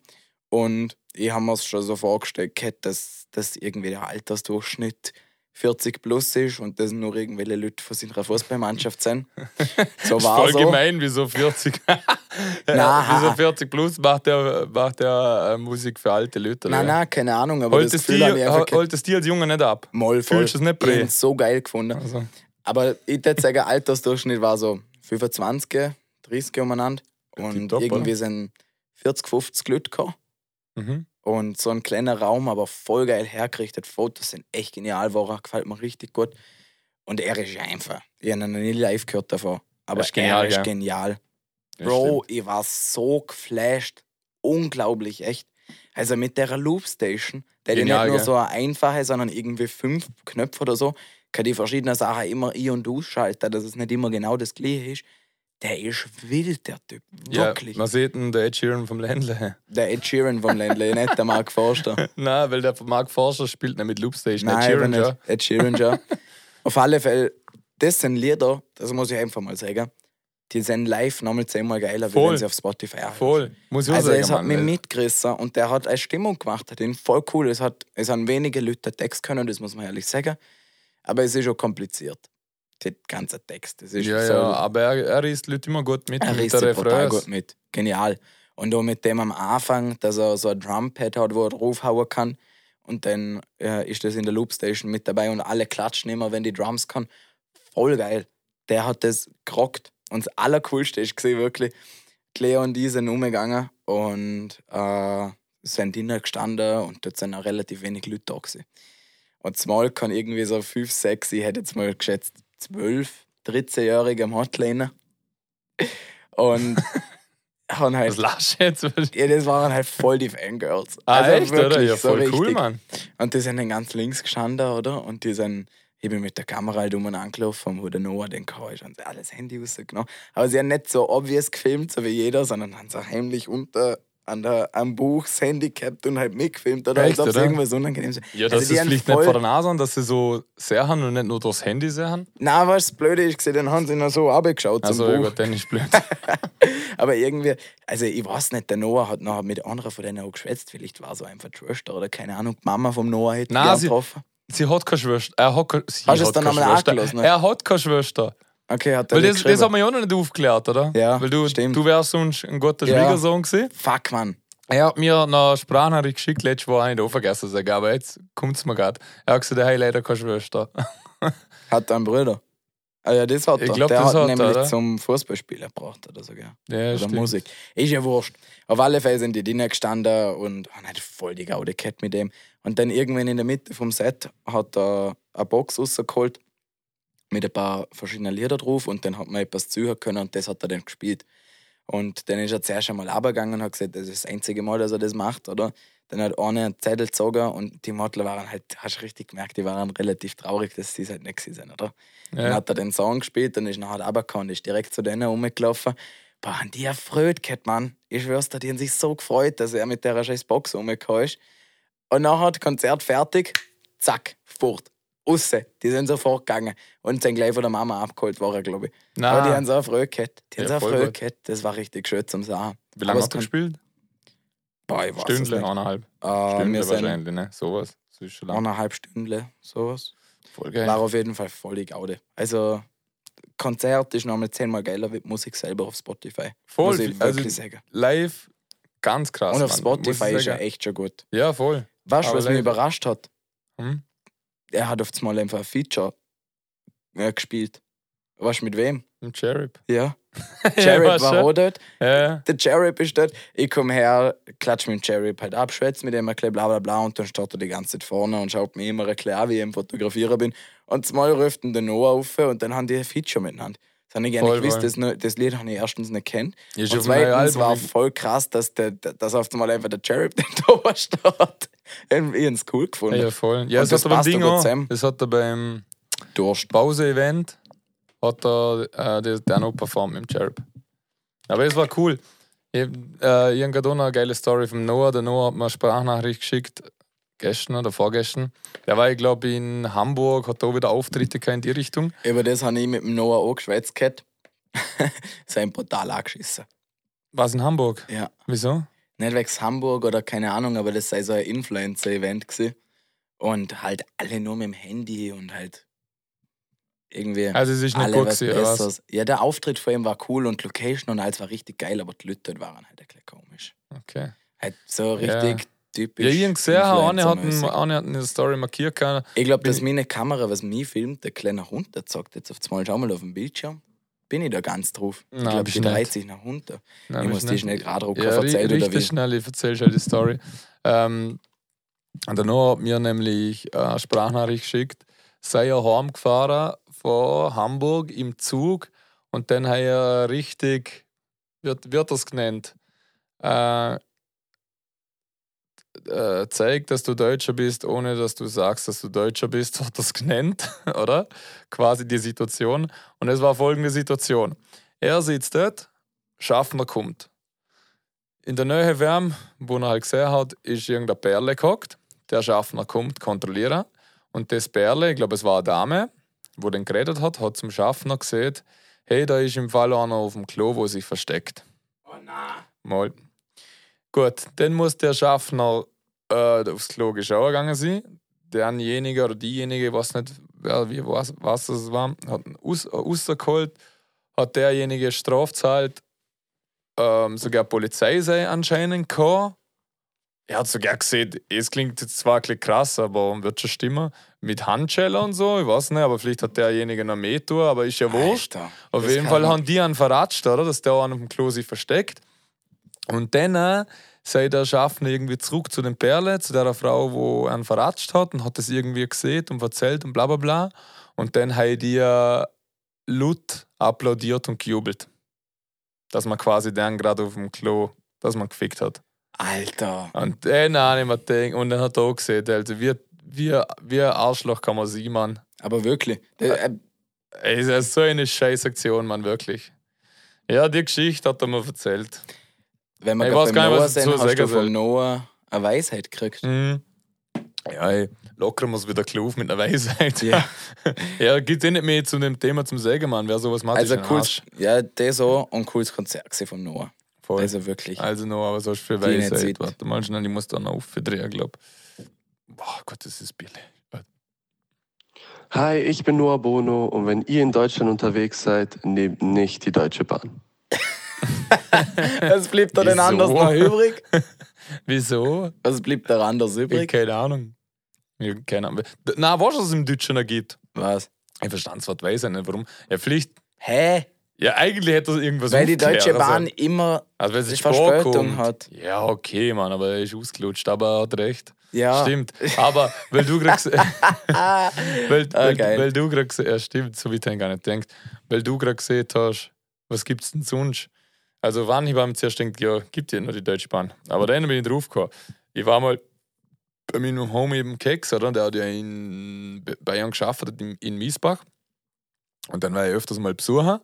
und ich habe mir es schon so vorgestellt, dass das irgendwie der Altersdurchschnitt 40 plus ist und das nur irgendwelche Leute von seiner Fußballmannschaft sind. So war Voll so. gemein, wieso 40? Na, wieso 40 plus macht der, macht der äh, Musik für alte Leute? Nein, nein, keine Ahnung, aber Holt das Gefühl ich dir, einfach hol- holt es dir als Junge nicht ab? mal voll. Fühlst du es nicht, Ich Bre? hab's so geil gefunden. Also, Aber ich würde sagen, Altersdurchschnitt war so 25, 30 umeinander. Und tipptopp, irgendwie oder? sind 40, 50 Leute gekommen. mhm. Und so ein kleiner Raum, aber voll geil hergerichtet. Fotos sind echt genial, war gefällt mir richtig gut. Und er ist ja einfach. Ich habe ihn noch nie live gehört davon. Aber ist genial, er ist gell? genial. Ja, Bro, ich war so geflasht. Unglaublich, echt. Also mit der Loopstation, der hat ja nicht nur gell? so eine einfache, sondern irgendwie fünf Knöpfe oder so, kann die verschiedenen Sachen immer ein- und ausschalten, dass es nicht immer genau das gleiche ist. Der ist wild, der Typ. Ja, Wirklich. man sieht den Ed Sheeran vom Ländle. Der Ed Sheeran vom Ländle, nicht der Mark Forster. Nein, weil der Mark Forscher spielt nicht mit Loopstation. Nein, Ed Sheeran, ja. Ed Sheeran, ja. Auf alle Fälle, das sind Lieder, das muss ich einfach mal sagen, die sind live nochmal zehnmal geiler, wie Voll. wenn sie auf Spotify anhören. Voll. Muss ich auch Also sagen, es hat mich mitgerissen und der hat eine Stimmung gemacht, ihn voll cool. Es, hat, es haben wenige Leute den Text können, das muss man ehrlich sagen. Aber es ist auch kompliziert. Der ganze Text. Das ist Ja, so, ja, aber er, er isst Leute immer gut mit. er mit der Refrains. gut mit. Genial. Und auch mit dem am Anfang, dass er so ein Drumpad hat, wo er draufhauen kann. Und dann äh, ist das in der Loopstation mit dabei und alle klatschen immer, wenn die Drums kann. Voll geil. Der hat das gerockt. Und das Allercoolste ist gesehen wirklich, Lea und die sind umgegangen und äh, sind drinnen gestanden und dort sind auch relativ wenig Leute da gewesen. Und zumal kann irgendwie so 5, 6, ich hätte jetzt mal geschätzt 12, 13-Jährige am Hotliner. Und haben halt Was lachst du jetzt? ja, das waren halt voll die Fangirls. Ah, also echt, oder? wirklich Ja, so voll richtig. cool, Mann. Und die sind dann ganz links gestanden, oder? Und die sind, ich bin mit der Kamera halt um und angelaufen, wo der Noah den ist und alles Handy rausgenommen. Aber sie haben nicht so obvious gefilmt, so wie jeder, sondern haben so heimlich unter an der, am Buch das Handy gehabt und halt mitgefilmt, oder? Echt, als ob es irgendwas unangenehm ist. Ja, Also dass es haben vielleicht voll- nicht vor der Nase haben, dass sie so sehr haben und nicht nur durchs Handy sehen. Nein, was das Blöde ist, gesehen, dann haben sie noch so zum Also, ja Buch. gut, dann ist blöd. Aber irgendwie, also ich weiß nicht, der Noah hat noch mit anderen von denen auch geschwätzt. Vielleicht war so einfach die Schwester oder keine Ahnung, die Mama vom Noah hätte Nein, sie- getroffen. Sie hat keine Schwester. Er hat keine, sie Hast du es hat dann keine einmal Schwester. angelassen? Er hat keine Schwester. Okay, hat er Weil das, das haben wir ja noch nicht aufgeklärt, oder? Ja, Weil du, stimmt. du wärst sonst ein guter Ja. Schwiegersohn gewesen. Fuck, Mann. Er hat mir eine Sprachnachricht geschickt, letztes Mal nicht auch vergessen zu sagen, aber jetzt kommt es mir gerade. Er hat gesagt, er hat leider keine Schwester. Hat einen Bruder? Ah ja, das hat er. Ich glaub, Der das hat hat er, nämlich oder? zum Fußballspielen gebracht oder so, gell? Ja, Oder stimmt. Musik. Ist ja wurscht. Auf alle Fälle sind die drinnen gestanden und haben halt voll die Gaude gehabt mit dem. Und dann irgendwann in der Mitte vom Set hat er eine Box rausgeholt mit ein paar verschiedenen Liedern drauf und dann hat man etwas zuhören können und das hat er dann gespielt. Und dann ist er zuerst einmal runtergegangen und hat gesagt, das ist das einzige Mal, dass er das macht, oder? Dann hat einer einen Zettel gezogen und die Model waren halt, hast du richtig gemerkt, die waren relativ traurig, dass sie es halt nicht gewesen sind, oder? Dann Ja. hat er den Song gespielt und ist nachher runtergekommen und ist direkt zu denen rumgelaufen. Boah, haben die erfreut gehabt, Mann. Ich schwör's dir, die haben sich so gefreut, dass er mit der scheiß Box rumgekommen ist. Und nachher das Konzert fertig, zack, fort. Aussen. Die sind sofort gegangen und sind gleich von der Mama abgeholt worden, glaube ich. Nein. Aber die haben so erfreut gehabt. Die haben Ja, so gut. gehabt. Das war richtig schön zum Sagen. Wie lange er es gespielt? Boah, ich weiß Stündle, eineinhalb. Äh, Stündle wahrscheinlich, ne? Sowas. Eineinhalb Stunden, sowas. Voll geil. War auf jeden Fall voll die Gaude. Also, Konzert ist nochmal zehnmal geiler wie Musik selber auf Spotify. Voll. Muss also sagen. live ganz krass. Und auf Spotify ist sagen. echt schon gut. Ja, voll. Weißt du, was mich überrascht hat? Hm? Er hat auf einmal einfach ein Feature äh, gespielt. Weißt du mit wem? Im Cherub. Ja. Ja, Jared war auch dort. Ja. Der Jared ist dort. Ich komme her, klatsch mit dem Jared halt ab, schwätze mit ihm ein bisschen bla bla bla und dann steht er die ganze Zeit vorne und schaut mir immer ein bisschen an, wie ich im Fotografieren bin. Und zumal ruft ihn der Noah auf und dann haben die ein Feature miteinander. Das habe ich nicht gewusst, das, das Lied habe ich erstens nicht kennt. Ist und zweitens war voll krass, dass, der, dass auf einmal einfach der Jared da steht. Irgendwie ich habe es cool gefunden. Ja, voll. Ja, das, das hat er beim Ding auch. zusammen. Das hat er beim. Pause-Event hat er äh, das- der noch performt mit dem Cherub. Aber es war cool. Ich, äh, ich habe gerade auch noch eine geile Story vom Noah. Der Noah hat mir eine Sprachnachricht geschickt, gestern oder vorgestern. Der war, ich glaube, in Hamburg, hat da wieder Auftritte gehabt in die Richtung. Über das habe ich mit dem Noah auch geschwätzt. gehabt. Sein brutal angeschissen. Was in Hamburg? Ja. Wieso? Nicht wegen Hamburg oder keine Ahnung, aber das sei so ein Influencer-Event gewesen. Und halt alle nur mit dem Handy und halt irgendwie Also es ist nicht alle gut was gewesen, oder was? Ja, der Auftritt von ihm war cool und Location und alles war richtig geil, aber die Leute waren halt ein bisschen komisch. Okay. Halt so Ja. richtig typisch. Ja, ich habe gesehen, eine hat, eine hat eine Story markiert. gehabt. Ich glaube, dass meine Kamera, was mich filmt, der kleine Hund, der sagt jetzt auf einmal, schau mal auf dem Bildschirm. Bin ich da ganz drauf? Ich Nein, glaube, bist die nicht. dreht sich nach unten. Nein, ich muss die schnell gerade rücken, Ja, richtig oder wie? schnell, ich erzähle schon die Story. Ähm, und Noah hat mir nämlich äh, eine Sprachnachricht geschickt, sei er heimgefahren von Hamburg im Zug und dann hat er richtig, wird, wird das genannt, äh, äh, zeig, dass du Deutscher bist, ohne dass du sagst, dass du Deutscher bist, hat das genannt, oder? Quasi die Situation. Und es war folgende Situation. Er sitzt dort, Schaffner kommt. In der Nähe Wärm, wo er halt gesehen hat, ist irgendein Perle gehockt. Der Schaffner kommt, kontrollieren. Und das Perle, ich glaube, es war eine Dame, wo den geredet hat, hat zum Schaffner gesehen, hey, da ist im Fall einer auf dem Klo, wo sich versteckt. Oh nein. Mal. Gut, dann muss der Schaffner äh, aufs Klo geschaut gegangen sein. Derjenige oder diejenige, was nicht, wer, wie, was, was das war, hat aus, rausgeholt, hat derjenige Straf zahlt, ähm, sogar Polizei sei anscheinend gehabt. Er hat sogar gesehen, es klingt jetzt zwar ein bisschen krass, aber wird schon stimmen, mit Handschellen und so, ich weiß nicht, aber vielleicht hat derjenige noch mehr tun, aber ist ja wurscht. Alter, Auf jeden Fall haben die einen verratscht, oder? Dass der an dem Klo sich versteckt. Und dann äh, sei der Schaffner irgendwie zurück zu den Perle, zu der Frau, wo einen verratscht hat und hat das irgendwie gesehen und erzählt und bla bla bla. Und dann haben die äh, laut applaudiert und gejubelt. Dass man quasi den gerade auf dem Klo, dass man gefickt hat. Alter. Und dann habe ich mir gedacht, und dann hat er auch gesehen, also wie, wie, wie ein Arschloch kann man sein, Mann. Aber wirklich. Äh, das ist so eine scheiß Aktion, Mann, wirklich. Ja, die Geschichte hat er mir erzählt. Wenn man Ich weiß beim gar nicht, Noah was ich dazu hast du vom. Noah eine Weisheit gekriegt. Mhm. Ja, ey, locker muss wieder Kluf mit einer Weisheit. Ja. ja, geht eh nicht mehr zu dem Thema zum Sägen, Mann. Wer sowas macht, Also Arsch. ja, das auch und cooles Konzert vom Noah. Voll. Also wirklich. Also noch, aber so ist für Die Weisheit. Warte mal schnell, ich muss da noch aufdrehen, glaub. Boah Gott, das ist billig. Hi, ich bin Noah Bono und wenn ihr in Deutschland unterwegs seid, nehmt nicht die Deutsche Bahn. Was blieb da denn Wieso? anders noch übrig? Wieso? Was blieb da anders Ich übrig? keine Ahnung. Ich hab keine Ahnung. Na, weißt du, was es im Deutschen noch gibt? Was? Ich verstand das Wort Weisheit nicht, warum. Ja, vielleicht. Hä? Ja, eigentlich hätte das irgendwas Weil die Deutsche Bahn sollen. immer. Also, weil sie Verspätung hat. Ja, okay, Mann, aber er ist ausgelutscht, aber er hat recht. Ja. Stimmt. Aber weil du gerade weil, Ah, weil, geil. weil du gerade ja, stimmt, so wie ich gar nicht denkt, weil du gerade gesehen hast, was gibt's denn sonst? Also, wann ich war mir zuerst denkt, ja, gibt ja nur die Deutsche Bahn. Aber dann bin ich drauf gekommen. Ich war mal bei meinem Homie im Keks, oder? Der hat ja in Bayern geschafft, in, in Miesbach. Und dann war ich öfters mal besuchen.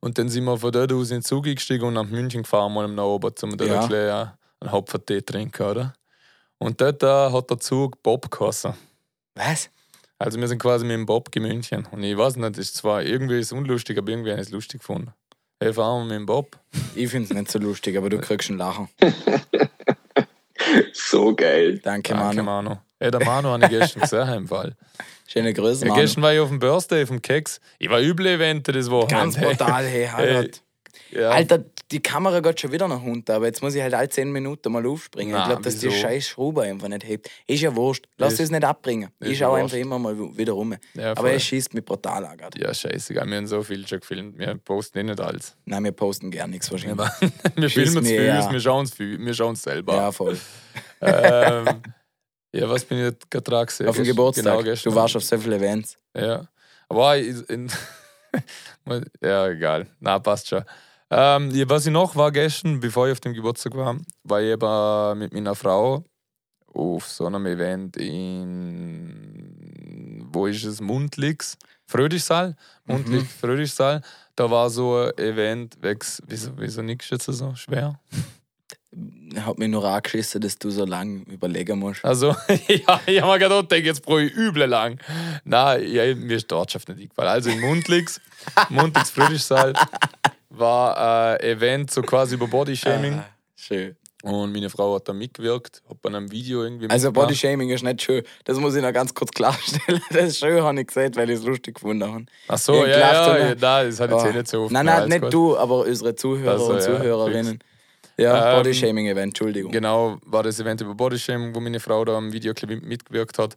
Und dann sind wir von dort aus in den Zug gestiegen und nach München gefahren, mal nach oben, um dort Ja. ein bisschen, einen Hopfertee trinken, oder? Und dort äh, hat der Zug Bob geheißen. Was? Also wir sind quasi mit dem Bob in München. Und ich weiß nicht, ist zwar irgendwie ist unlustig, aber irgendwie habe ich es lustig gefunden. Hey, fahren wir mit dem Bob. Ich find's nicht so lustig, aber du kriegst ein Lachen. So geil. Danke, Danke, Manu. Manu. Hey, der Manu habe ich gestern gesehen im Fall. Schöne Grüße, Ja, Manu. gestern war ich auf dem Birthday vom Keks. Ich war üble Evente das Wochenende. Ganz brutal, hey, Harald. Ja. Alter, die Kamera geht schon wieder nach unten, aber jetzt muss ich halt alle 10 Minuten mal aufspringen. Na, ich glaube, dass die scheiß Schraube einfach nicht hebt. Ist ja wurscht. Lass es nicht abbringen. ist Ich schaue einfach immer mal wieder rum. Ja, aber es schießt mich brutal an. grad. Ja, scheißegal, wir haben so viel schon gefilmt. Wir posten eh nicht alles. Nein, wir posten gar nichts wahrscheinlich. wir filmen es für ja. uns, wir schauen es für wir schauen es selber. Ja, voll. ähm, ja, was bin ich gerade dran gesehen? Auf dem Geburtstag. Genau, gestern. du warst auf so viele Events. Ja. Aber ich- in, ja, egal. Na, passt schon. Ähm, was ich noch war gestern, bevor ich auf dem Geburtstag war, war ich eben mit meiner Frau auf so einem Event in, wo ist es, Mundlix, Fröhlichsaal, Mundlix, Mhm. Fröhlichsaal. Da war so ein Event, wegs, wieso, wieso nix jetzt so schwer? Hat mich nur angeschissen, dass du so lange überlegen musst. Also, ja, ich habe mir gedacht, denk, jetzt brauche ich üble lang. Nein, ja, mir ist die Ortschaft nicht eingefallen. Also in Mundlix, Mundlix Friedrichssaal, war ein Event so quasi über Bodyshaming. Ah, schön. Und meine Frau hat da mitgewirkt, hat bei einem Video irgendwie Also. Bodyshaming ist nicht schön. Das muss ich noch ganz kurz klarstellen. Das ist schön, habe ich gesagt, weil ich es lustig gefunden habe. Ach so, ja, ja, ja, nein, das hat jetzt eh nicht so oft. Nein, nein, nicht gut. du, aber unsere Zuhörer Also, und ja, Zuhörerinnen. Ja, Ähm, Bodyshaming-Event, Entschuldigung. Genau, war das Event über Bodyshaming, wo meine Frau da am Videoclip mitgewirkt hat.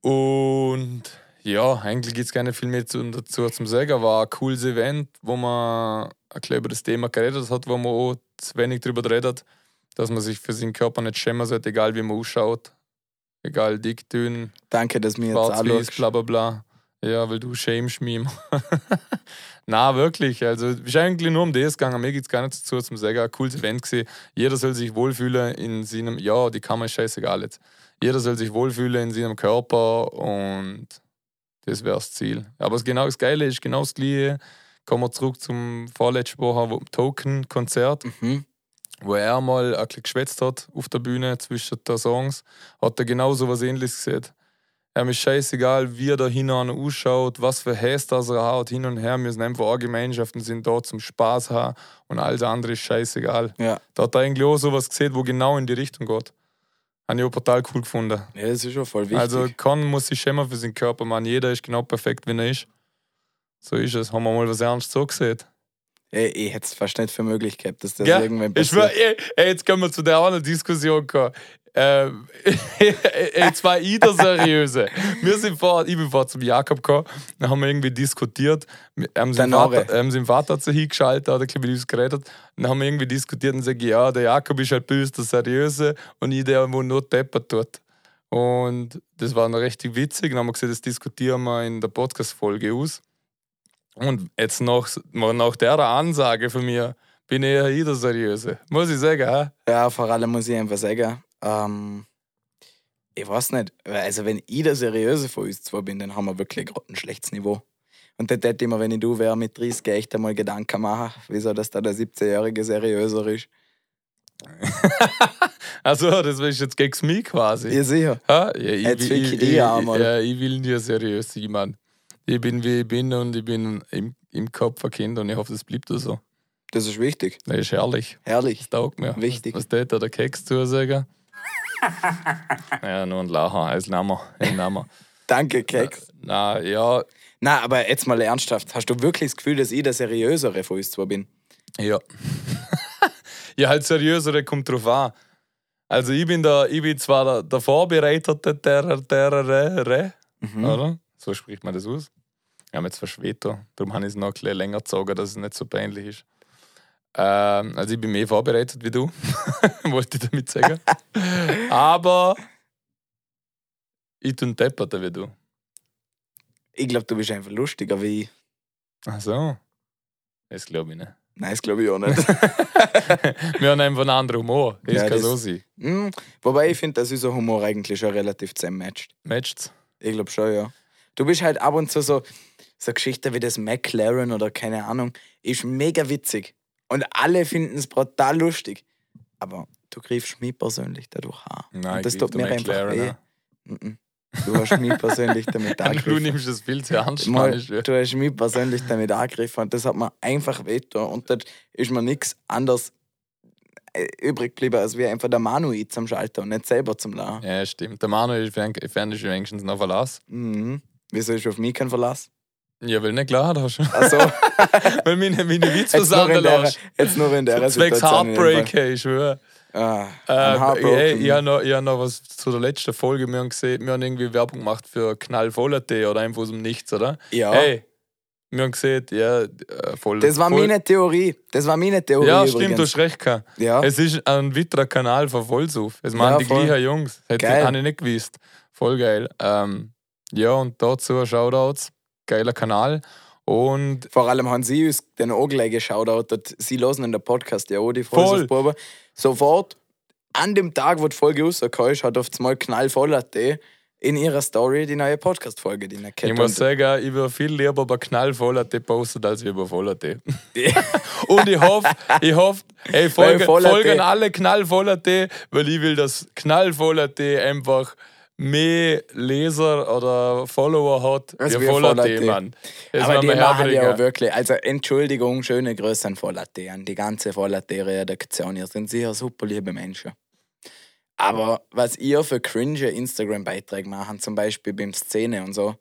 Und ja, eigentlich gibt es gar nicht viel mehr zu, dazu zum sagen. War ein cooles Event, wo man ein bisschen über das Thema geredet hat, wo man auch zu wenig darüber redet, dass man sich für seinen Körper nicht schämen sollte, egal wie man ausschaut. Egal dick, dünn, Danke, dass mir jetzt anschaust. bla bla bla. Ja, weil du schämst mich immer. Na, wirklich. Also, es ist eigentlich nur um das gegangen. Mir geht es gar nicht dazu zum sagen. Ein cooles Event gesehen. Jeder soll sich wohlfühlen in seinem. Ja, die Kamera ist scheißegal jetzt. Jeder soll sich wohlfühlen in seinem Körper und das wäre das Ziel. Aber das, genau das Geile ist genau das Gleiche. Kommen wir zurück zum vorletzten Woche, wo Token-Konzert Mhm. wo er mal ein bisschen geschwätzt hat auf der Bühne zwischen den Songs, hat er genau so was ähnliches gesehen. Er ist scheißegal, wie er da hinein ausschaut, was für Häs das er hat, hin und her. Wir sind einfach eine Gemeinschaft und sind da zum Spaß haben und alles andere ist scheißegal. Ja. Da hat er eigentlich auch sowas gesehen, wo genau in die Richtung geht. Habe ich auch total cool gefunden. ja, das ist schon voll wichtig. Also, keiner muss sich schämen für seinen Körper, man. Jeder ist genau perfekt, wie er ist. So ist es. Haben wir mal was Ernstes so gesehen. Ey, ich hätte es fast nicht für möglich gehabt, dass das Ja, irgendwann Ich schwör, passiert. ey, ey, jetzt können wir zu der anderen Diskussion kommen. Ähm, jetzt war ich der Seriöse. Wir sind vor, ich bin vor zum Jakob gekommen, dann haben wir irgendwie diskutiert. Haben seinen Vater, haben seinen Vater zu hingeschaltet, hat ein bisschen mit uns geredet. Dann haben wir irgendwie diskutiert und gesagt, ja, der Jakob ist halt böse, der Seriöse und ich der, der nur deppert tut. Und das war noch richtig witzig. Dann haben wir gesagt, das diskutieren wir in der Podcast-Folge aus. Und jetzt nach, nach der Ansage von mir bin ich eher ich der Seriöse. Muss ich sagen, hä? Ja, vor allem muss ich einfach sagen, ähm, ich weiß nicht, also wenn ich der Seriöse von uns zwei bin, dann haben wir wirklich gerade ein schlechtes Niveau. Und dann hätte ich mir, wenn ich du wäre, mit 30 echt einmal Gedanken machen, wieso dass da der 17-Jährige seriöser ist. Also, das ist jetzt gegen mich quasi. Ja, sicher. Ha? Ja, ich, Jetzt ich, fick ich, ich dich auch mal. ja, ich will nie seriös sein, Mann. Ich bin wie ich bin und ich bin im, im Kopf ein Kind und ich hoffe, das bleibt so. Das ist wichtig. Das ist herrlich. Herrlich. Das taugt mir. Wichtig. Was tät da der Keks zu sagen? ja, nur ein Lacher, als Name. Name. Danke, Keks. Na, ja, Na, aber jetzt mal ernsthaft. Hast du wirklich das Gefühl, dass ich der Seriösere von uns zwei bin? Ja. ja, halt seriöser, kommt drauf an. Also ich bin da, ich bin zwar der, der Vorbereiterte der, der, der, der Mhm. oder? So spricht man das aus. Wir haben jetzt verschwebt, da. darum habe ich es noch ein bisschen länger gezogen, dass es nicht so peinlich ist. Ähm, also ich bin mehr vorbereitet wie du, wollte ich damit sagen. Aber ich tue depperter wie du. Ich glaube, du bist einfach lustiger wie ich. Ach so. Das glaube ich nicht. Nein, das glaube ich auch nicht. Wir haben einfach einen anderen Humor. Das Ja, kann das- so sein. Hm, Wobei ich finde, dass unser Humor eigentlich schon relativ zusammenmatcht. Matcht's? Ich glaube schon, ja. Du bist halt ab und zu so, so Geschichten wie das McLaren oder keine Ahnung, ist mega witzig. Und alle finden es brutal lustig. Aber du greifst mich persönlich dadurch an. Nein, und das ich tut mir einfach weh. an. Du hast mich persönlich damit Du angegriffen. nimmst das viel zu ernst, Mal, du hast mich persönlich damit angegriffen und das hat mir einfach wehgetan. Und dann ist mir nichts anderes äh, übrig geblieben, als wie einfach der Manuel zum Schalter und nicht selber zum Lachen. Ja, stimmt. Der Manuel ist fern- fern ist wenigstens noch Verlass. Mhm. Wieso ist auf mich kein Verlass? Ja, weil nicht klar hast. Also, weil meine, meine Witze jetzt, nur in der, jetzt nur in der Zwecks Heartbreak, hey, ich schwöre. Ah, Äh, hey, ich habe noch, ich hab noch was zu der letzten Folge. Wir haben gesehen, wir haben irgendwie Werbung gemacht für knallvoller Tee oder einfach aus dem Nichts, oder? Ja. Hey, wir haben gesehen, ja, äh, voll. das war voll, meine Theorie. Das war meine Theorie Ja, übrigens. stimmt, du hast recht gehabt. Ja. Es ist ein weiterer Kanal von Vollsuff. Es machen Ja, die voll. gleichen Jungs. Hätte ich nicht gewusst. Voll geil. Ähm, ja, und dazu Shoutouts. Geiler Kanal. Und Vor allem haben sie uns den auch gleich geschaut, sie hören in der Podcast ja auch die Voll. Vollsuffprobe. Sofort, an dem Tag, wo die Folge rausgekommen ist, hat auf einmal knallvoller Tee in ihrer Story die neue Podcast-Folge, die ich muss sagen, ich würde viel lieber bei knallvoller Tee posten, als über voller Tee. Und ich hoffe, ich hoffe, hey, folgen, voller folgen alle knallvoller Tee, weil ich will, dass knallvoller Tee einfach mehr Leser oder Follower hat Als wir Tee, Tee. Mann. Das Aber die machen ja wirklich, also Entschuldigung, schöne Grüße an Vollatte, an die ganze Vollatte-Redaktion. Ihr sind sicher super liebe Menschen. Aber was ihr für cringe Instagram-Beiträge machen, zum Beispiel beim Szene und so,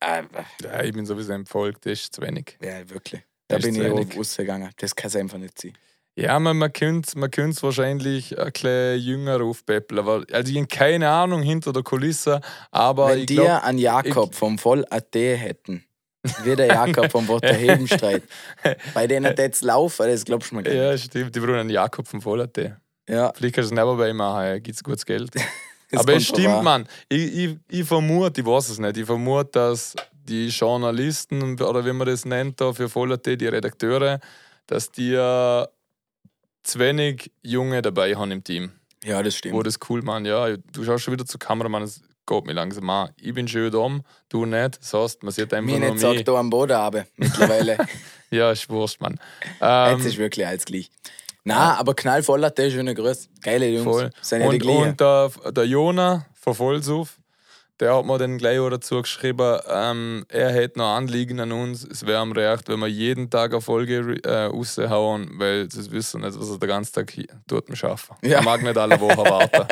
äh, Ja, ich bin sowieso entfolgt, das ist zu wenig. ja, wirklich. Da bin ich rausgegangen. Das kann es einfach nicht sein. Ja, man, man könnte man es wahrscheinlich ein bisschen jünger aufpäppeln. Aber, also ich habe keine Ahnung hinter der Kulisse, aber Wenn ich die glaube, einen Jakob vom Voll.at hätten, wie der Jakob vom Wort der Hebenstreit, bei denen jetzt laufen, das glaubst du mir gar nicht. ja, stimmt, die brauchen einen Jakob vom Vollerte. Ja, Vielleicht kannst du es nebenbei machen, ja, gibt es gutes Geld. aber es stimmt, an. Mann. Ich, ich, ich vermute, ich weiß es nicht, ich vermute, dass die Journalisten oder wie man das nennt, da für Vollerte, die Redakteure, dass die äh, zu wenig Junge dabei haben im Team. Ja, das wo stimmt. das cool man ja du schaust schon wieder zur Kameramann es geht mir langsam an ich bin schön dumm du nicht das heißt man sieht einfach Mir nur nicht sagt da am Boden aber mittlerweile. ja ist wurscht Mann Jetzt ähm, ist wirklich alles gleich. Na, aber knallvoller Tee, schöne Grüße. Geile Jungs. voll Sind ja und, und der, der Jona von Vollsuff der hat mir dann gleich auch dazu geschrieben, ähm, er hätte noch Anliegen an uns. Es wäre am recht, wenn wir jeden Tag eine Folge äh, raushauen, weil das wissen nicht, was er den ganzen Tag hier tut, schaffen. Ja. Er mag nicht alle Woche warten.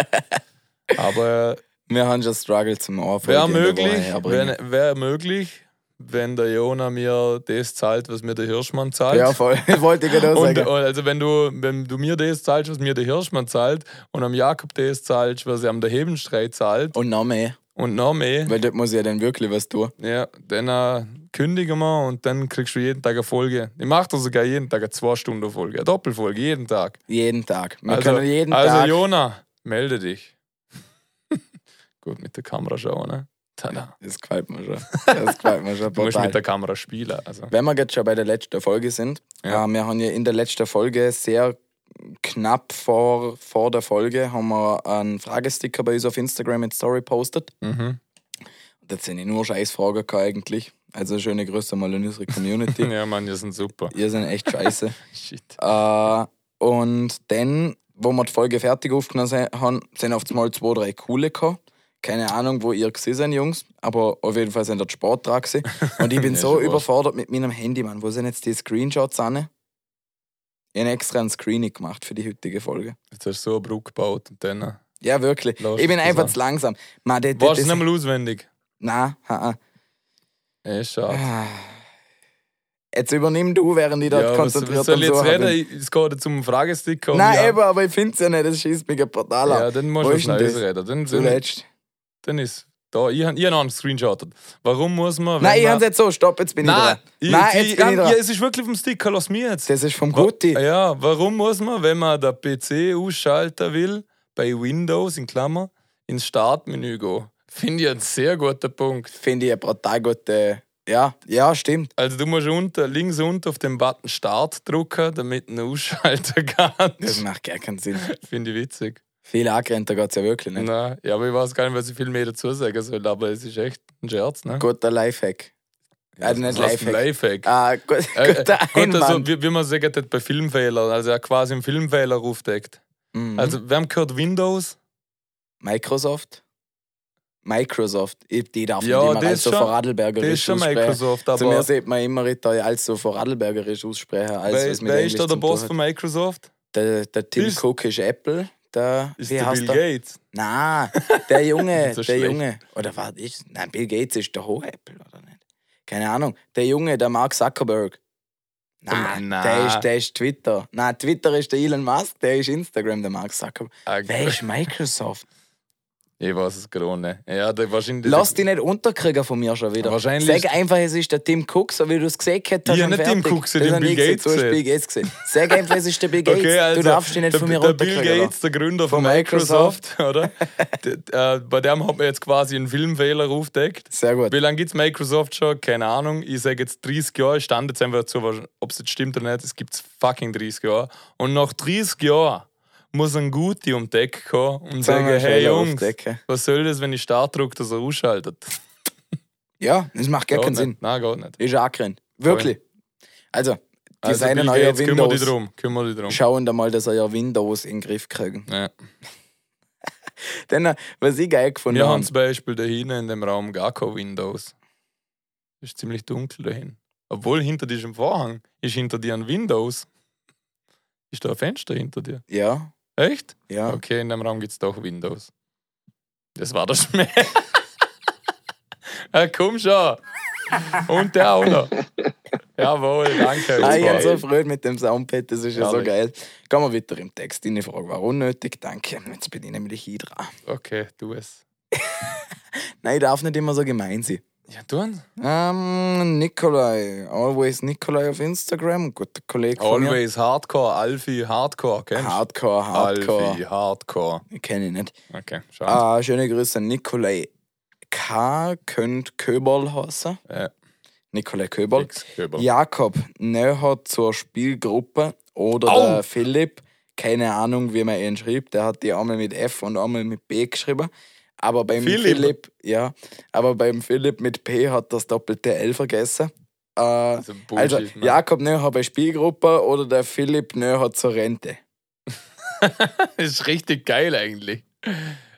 Aber Wir haben schon Struggle zum Ohr. Wäre möglich, wenn, wär möglich, wenn der Jona mir das zahlt, was mir der Hirschmann zahlt. Ja, voll. Wollte ich gerade und, sagen. und also wenn du, wenn du mir das zahlst, was mir der Hirschmann zahlt, und am Jakob das zahlst, was er am der Hebenstreit zahlt, Und noch mehr. Und noch mehr, Weil dort muss ja dann wirklich was tun. ja, dann äh, kündigen wir und dann kriegst du jeden Tag eine Folge. Ich mache da sogar jeden Tag eine 2-Stunden-Folge, eine Doppelfolge, jeden Tag. Jeden Tag. Wir also, können jeden also Tag. Jona, melde dich. Gut mit der Kamera schauen, ne? Tada. Das gefällt mir schon. Das gefällt mir schon Du musst mit der Kamera spielen. Also. Wenn wir jetzt schon bei der letzten Folge sind, Ja. äh, wir haben ja in der letzten Folge sehr knapp vor, vor der Folge haben wir einen Fragesticker bei uns auf Instagram in Story postet. Mhm. Das sind nur Scheißfragen eigentlich. Also schöne Grüße mal an unsere Community. Ja, Mann, die sind super. Ihr seid echt scheiße. Shit. äh, und dann, wo wir die Folge fertig aufgenommen haben, sind auf einmal zwei, drei coole gekommen. Keine Ahnung, wo ihr gesehen seid, Jungs, aber auf jeden Fall sind dort Sport dran gewesen. Und ich bin so überfordert mit meinem Handy, Mann. Wo sind jetzt die Screenshots an? Ich habe extra ein Screening gemacht für die heutige Folge. Jetzt hast du so eine Brücke gebaut und dann. äh, Ja, wirklich. Lass ich bin einfach an. zu langsam. Man, das, Warst du nicht mal auswendig? Nein, ha, Ja, schade. ha. Jetzt übernimm du, während ich dort Ja, was, konzentriert was soll ich jetzt Suchen reden? bin. Ich- Es geht um Fragesticker. und Nein, ja, eben, aber ich finde es ja nicht. Das schießt mich ein Portal Ja, an. dann musst Wo du was das? reden. Dann, dann, Zuletzt. dann ist da. Ich habe einen Screenshot. Warum muss man. Nein, ich habe jetzt so, stopp, jetzt bin ich Nein, dran. ich, Nein, ich, jetzt bin ich ja, dran. es ist wirklich vom Sticker. Lass mich jetzt. Das ist vom Gutti. Ja, warum muss man, wenn man den PC ausschalten will, bei Windows in Klammer, ins Startmenü gehen? Finde ich einen sehr guten Punkt. Finde ich eine brutal gute. Ja, ja, stimmt. Also du musst unten, links unten auf den Button Start drücken, damit du ihn ausschalten Das kannst. macht gar keinen Sinn. Finde ich witzig. Viel angerennt geht es ja wirklich nicht. Nein, ja, aber ich weiß gar nicht, was ich viel mehr dazu sagen soll, aber es ist echt ein Scherz, ne? Guter Lifehack. Also nicht Lifehack. Lifehack. Ah, gut, Äh, guter äh, gut, also, wie, wie man sagt, bei Filmfehlern, also er quasi einen Filmfehler aufdeckt. Mhm. Also, wir haben gehört Windows. Microsoft? Microsoft. Ich- Die darf Ja, nicht immer als so Vorarlbergerisch Das ist schon aussprechen. Microsoft, Zu mir aber sieht man immer als so Vorarlbergerisch aussprechen, als wer, ist da der Boss von. Microsoft? Der, der Tim Cook ist Apple. Der, Ist der Bill der? Gates. Nein, der Junge, So der schlecht. Junge. Oder was ist? Nein, Bill Gates ist der hohe Apple, oder nicht? keine Ahnung, der Junge, der Mark Zuckerberg. Nein, Na. Der, ist, der ist Twitter. Nein, Twitter ist der Elon Musk, der ist Instagram, der Mark Zuckerberg. Ah, Wer ist Microsoft? Ich weiß es gerade nicht. Ja, der wahrscheinlich. Lass dich nicht unterkriegen von mir schon wieder. Wahrscheinlich- Sag einfach, es ist der Tim Cook, so wie du es gesehen hast. Ich hab und nicht Tim fertig. Cook gesehen, den Bill Gates gesehen. Bill Gates gesehen. Sag einfach, es ist der Bill Gates. Okay, also du darfst dich nicht der, von mir der Bill runterkriegen. Gates, der Gründer von Von Microsoft, oder? Der, äh, bei dem hat man jetzt quasi einen Filmfehler aufgedeckt. Sehr gut. Wie lange gibt es Microsoft schon? Keine Ahnung. Ich sage jetzt 30 Jahre. Ich stand jetzt einfach dazu, ob es jetzt stimmt oder nicht. Es gibt fucking 30 Jahre. Und nach 30 Jahren muss ein Guti um die Ecke kommen und Sagen Hey Jungs, was soll das, wenn ich Start drücke, dass er ausschaltet? Ja, das macht gar Geht keinen nicht. Sinn. Nein, geht nicht. Ist angrennt. Wirklich. Also, die Also, euer Gates, kümmere dich Windows. drum. Kümmere dich drum. Schauen da mal, dass euer Windows in den Griff kriegen. Ja. Denn, was ich geil gefunden Wir haben habe, zum Beispiel da hinten in dem Raum gar kein Windows. Ist ziemlich dunkel dahin. Obwohl hinter diesem Vorhang ist hinter dir ein Windows. Ist da ein Fenster hinter dir? ja, Echt? ja. Okay, in dem Raum gibt es doch Windows. Das war der Schmäh. ja, komm schon. Und der auch noch. Jawohl, danke. Ah, ich Das bin so freut mit dem Soundpad, das ist ja so Herrlich. geil. Gehen wir weiter im Text. Deine Frage war unnötig, danke. Jetzt bin ich nämlich ich dran. Okay, du es. Nein, ich darf nicht immer so gemein sein. Ja, tun. Ähm, Nikolai, always Nikolai auf Instagram, guter Kollege von mir. Always Hardcore, Alfie Hardcore, kennst du? Hardcore, Hardcore. Alfie Hardcore. Kenne ich nicht. Okay, schau. Ah, schöne Grüße an Nikolai K. Könnte Köberl heißen. Ja. Nikolai Köberl. Köberl. Jakob näher zur Spielgruppe oder Au! der Philipp, keine Ahnung, wie man ihn schreibt, der hat die einmal mit F und einmal mit B geschrieben. Aber beim Philipp? Philipp, ja, aber beim Philipp mit P hat das doppelte L vergessen. Äh, Also, also Mann. Jakob näher bei Spielgruppe oder der Philipp näher zur Rente. Das ist richtig geil eigentlich.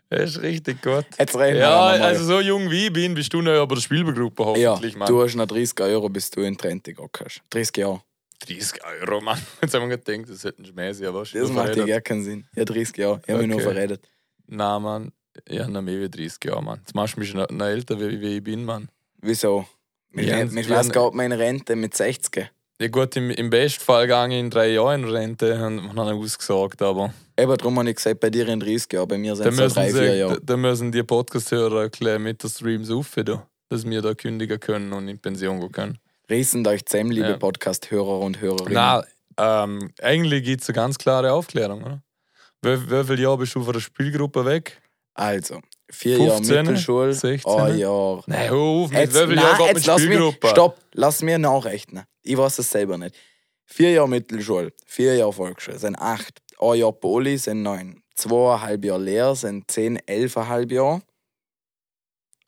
Das ist richtig gut. Jetzt reden wir Ja, mal. also so jung wie ich bin, bist du noch bei der Spielgruppe ja, hoffentlich, Mann. du hast noch 30 Euro, bis du in die Rente gegangen hast. 30 Jahre. 30 Euro, Mann. Jetzt haben wir gedacht, das hätten Schmäßig, aber Das macht ja gar keinen Sinn. Ja, 30 Jahre. Ich habe mich nur Okay. verredet. Nein, Mann. Ja, noch mehr wie 30 Jahre, Mann. Jetzt machst du mich noch, noch älter, wie, wie ich bin, Mann. Wieso? Mit, Ja, mit ja, was geht man in Rente? Mit 60? Ja gut, im, im Bestfall gehe ich in drei Jahren in Rente und habe ausgesagt, aber Eben darum habe ich gesagt, bei dir in 30 Jahren, bei mir sind es drei, vier Jahre. da müssen die Podcast-Hörer gleich mit der Streams auf, da, dass wir da kündigen können und in Pension gehen können. Riesen euch zusammen, liebe Ja. Podcast-Hörer und Hörerinnen. Nein, ähm, eigentlich gibt es eine ganz klare Aufklärung, oder? Wie, wie viele Jahre bist du von der Spielgruppe weg? Also, vier Jahre 15, Mittelschule, 16. ein Jahr. Nein, hör auf, mit Jetzt, wie nein, Jahren jetzt lass mich, stopp, lass mir nachrechnen. Ich weiß es selber nicht. Vier Jahre Mittelschule, vier Jahre Volksschule sind acht. Ein Jahr Poli sind neun. Zweieinhalb Jahre Lehre sind zehn, elfeinhalb Jahre.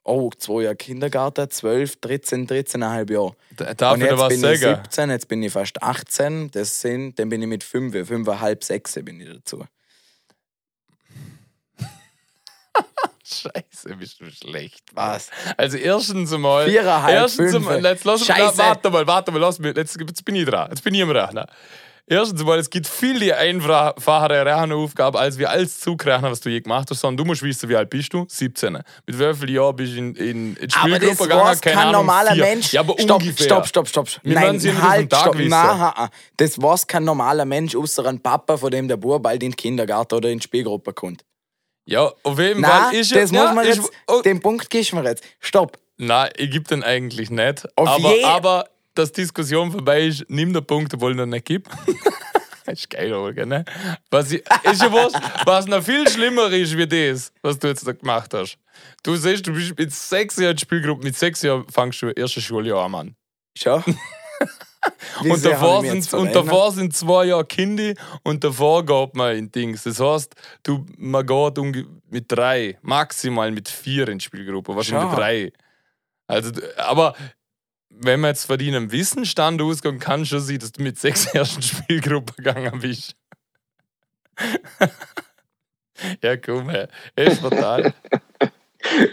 Oh, zwei Jahre Kindergarten, zwölf, dreizehn, dreizehneinhalb Jahre. Da- Darf und ich dir jetzt was bin ich sagen? 17, jetzt bin ich fast 18. Das sind, dann bin ich mit 5, 5,5, 6 bin ich dazu. Scheiße, bist du schlecht. Was? Also erstens einmal. Viereinhalb, erstens einmal, jetzt lass Scheiße. Na, warte mal, warte mal, lass mich. Jetzt, jetzt bin ich dran. Jetzt bin ich am Rechnen. Erstens einmal, es gibt viel die einfachere Rechenaufgabe, als wir alles zugerechnet, was du je gemacht hast, sondern du musst wissen, wie alt bist du? 17. Mit wie vielen Jahren bist du in, in, in die Aber Spielgruppe das Keine kein Ahnung, normaler vier. Mensch. Ja, aber stopp, ungefähr. stopp, stopp, stopp. Wir Nein, halt, stopp. ha. das weiß kein normaler Mensch, außer ein Papa, von dem der Bub bald in den Kindergarten oder in die Spielgruppe kommt. Ja, auf jeden Nein, Fall ist das ja, muss man ist, jetzt, oh, den Punkt gibst du mir jetzt. Stopp. Nein, ich gebe den eigentlich nicht. Auf aber, je- aber, dass die Diskussion vorbei ist, nimm den Punkt, obwohl ich ihn nicht gibt. ist geil, Olga, ne? Was ich, ist ja was, was noch viel schlimmer ist wie das, was du jetzt da gemacht hast. Du siehst, du bist mit sechs Jahren in der Spielgruppe, mit sechs Jahren fangst du erstes Schuljahr an, Mann. Schau. Und davor, sind, und davor sind zwei Jahre Kindi und davor geht man in Dings. Das heißt, du, man geht mit drei, maximal mit vier in die Spielgruppe, wahrscheinlich mit drei. Also, aber wenn man jetzt von deinem Wissensstand ausgehen kann, schon sein, dass du mit sechs ersten Spielgruppe gegangen bist. ja, komm, ey. Echt fatal.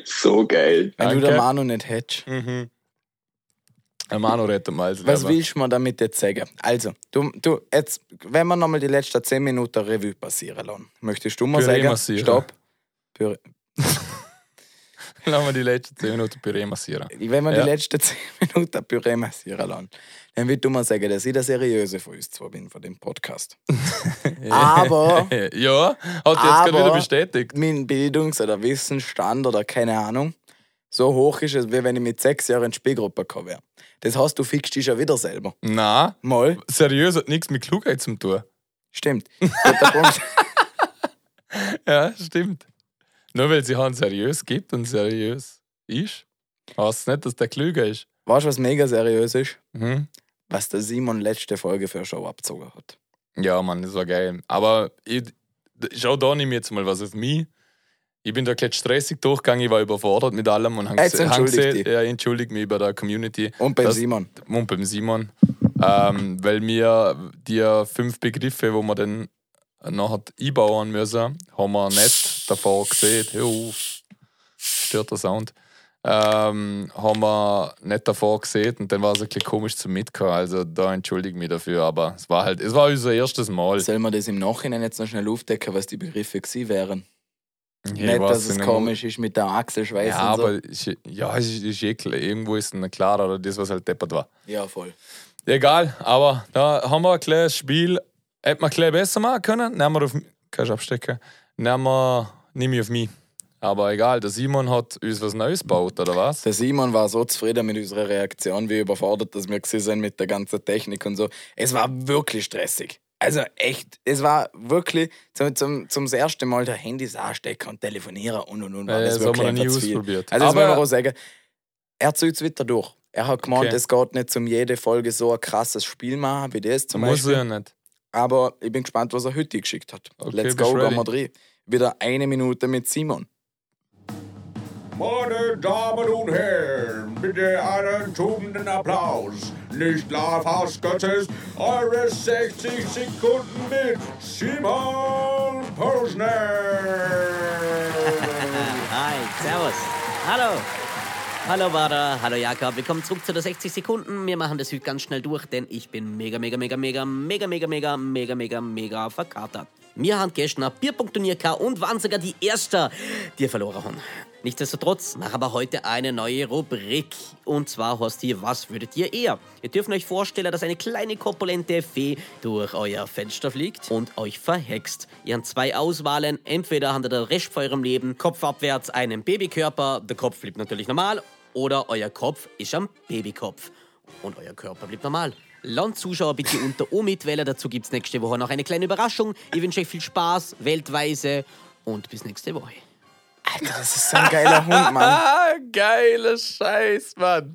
So geil. Wenn du Danke. der Manu nicht hättest. mhm. Manu rettet mal das Was willst du mir damit jetzt sagen? Also, du, du jetzt, wenn wir nochmal die letzten 10 Minuten Revue passieren lassen, möchtest du mir Püree sagen, massieren. stopp. Püree. Lassen wir die letzten 10 Minuten Püree massieren. Wenn wir Ja. die letzten 10 Minuten Püree massieren lassen, dann würde du mal sagen, dass ich der Seriöse von uns zwei bin, von dem Podcast. Aber ja, hat jetzt gerade wieder bestätigt. mein Bildungs- oder Wissensstand oder keine Ahnung, so hoch ist es, wie wenn ich mit sechs Jahren in die Spielgruppe gekommen wäre. Das heißt, du fixst dich ja wieder selber. Na, Mal, seriös hat nichts mit Klugheit zu tun. stimmt. Guter Punkt. Ja, stimmt. Nur weil sie han seriös gibt und seriös ist, heißt es nicht, dass der klüger ist. Weißt du, was mega seriös ist? Mhm. Was der Simon letzte Folge für eine Show abgezogen hat. Ja, Mann, das war geil. Aber ich, schau da nehme ich jetzt mal was auf mich. Ich bin da gleich stressig durchgegangen, ich war überfordert mit allem und habe dich. ja, entschuldige mich bei der Community Und beim Das- Simon. und beim Simon. Ähm, weil mir die fünf Begriffe, wo wir dann nachher einbauen müssen, haben wir nicht davor gesehen. Jo, stört der Sound. Ähm, haben wir nicht davor gesehen und dann war es ein bisschen komisch zum Mitkommen. Also da entschuldige ich mich dafür, aber es war halt, es war unser erstes Mal. Sollen wir das im Nachhinein jetzt noch schnell aufdecken, was die Begriffe gewesen wären? Ich nicht, dass es nicht. komisch ist mit der Achselschweiß Ja, und so. aber ist, ja, es ist, ist eh klar. irgendwo ist es klar, oder das, was halt deppert war. Ja, voll. Egal, aber da haben wir ein kleines Spiel. Hätte man ein besser machen können. Nehmen wir auf Kannst du abstecken. Nehmen wir, nimm ich auf mich. Aber egal, der Simon hat uns was Neues gebaut, oder was? Der Simon war so zufrieden mit unserer Reaktion, wie überfordert, dass wir sind mit der ganzen Technik und so. Es war wirklich stressig. Also echt, es war wirklich zum, zum, zum ersten Mal der Handys anstecken und telefonieren und und und. war Ja, das das haben wir noch nie ausprobiert. Also das Aber- will man auch sagen. Er zieht es wieder durch. Er hat gemeint, Okay. es geht nicht um jede Folge so ein krasses Spiel machen wie das zum Muss Beispiel. er ja nicht. Aber ich bin gespannt, was er heute geschickt hat. Okay, Let's go, ready? gehen wir drin. Wieder eine Minute mit Simon. Meine Damen und Herren, bitte einen tobenden Applaus. Nicht Lifehouse Gottes, eure 60 Sekunden mit Simon Posner. Hi, servus. Hallo. Hallo Wada, hallo Jakob. Willkommen zurück zu der 60 Sekunden. Wir machen das heute ganz schnell durch, denn ich bin mega, mega, mega, mega, mega, mega, mega, mega, mega, mega verkatert. Wir haben gestern ein Bierpunktturnier und waren sogar die Erste, die verloren haben. Nichtsdestotrotz machen wir heute eine neue Rubrik. Und zwar heißt die Was würdet ihr eher? Ihr dürft euch vorstellen, dass eine kleine korpulente Fee durch euer Fenster fliegt und euch verhext. Ihr habt zwei Auswahlen. Entweder habt ihr den Rest von eurem Leben kopfabwärts einen Babykörper, der Kopf bleibt natürlich normal, oder euer Kopf ist am Babykopf. Und euer Körper bleibt normal. Landzuschauer bitte unter O mitwählen. Dazu gibt es nächste Woche noch eine kleine Überraschung. Ich wünsche euch viel Spaß, weltweise und bis nächste Woche. Alter, das ist so ein geiler Hund, Mann. Ah, geiler Scheiß, Mann.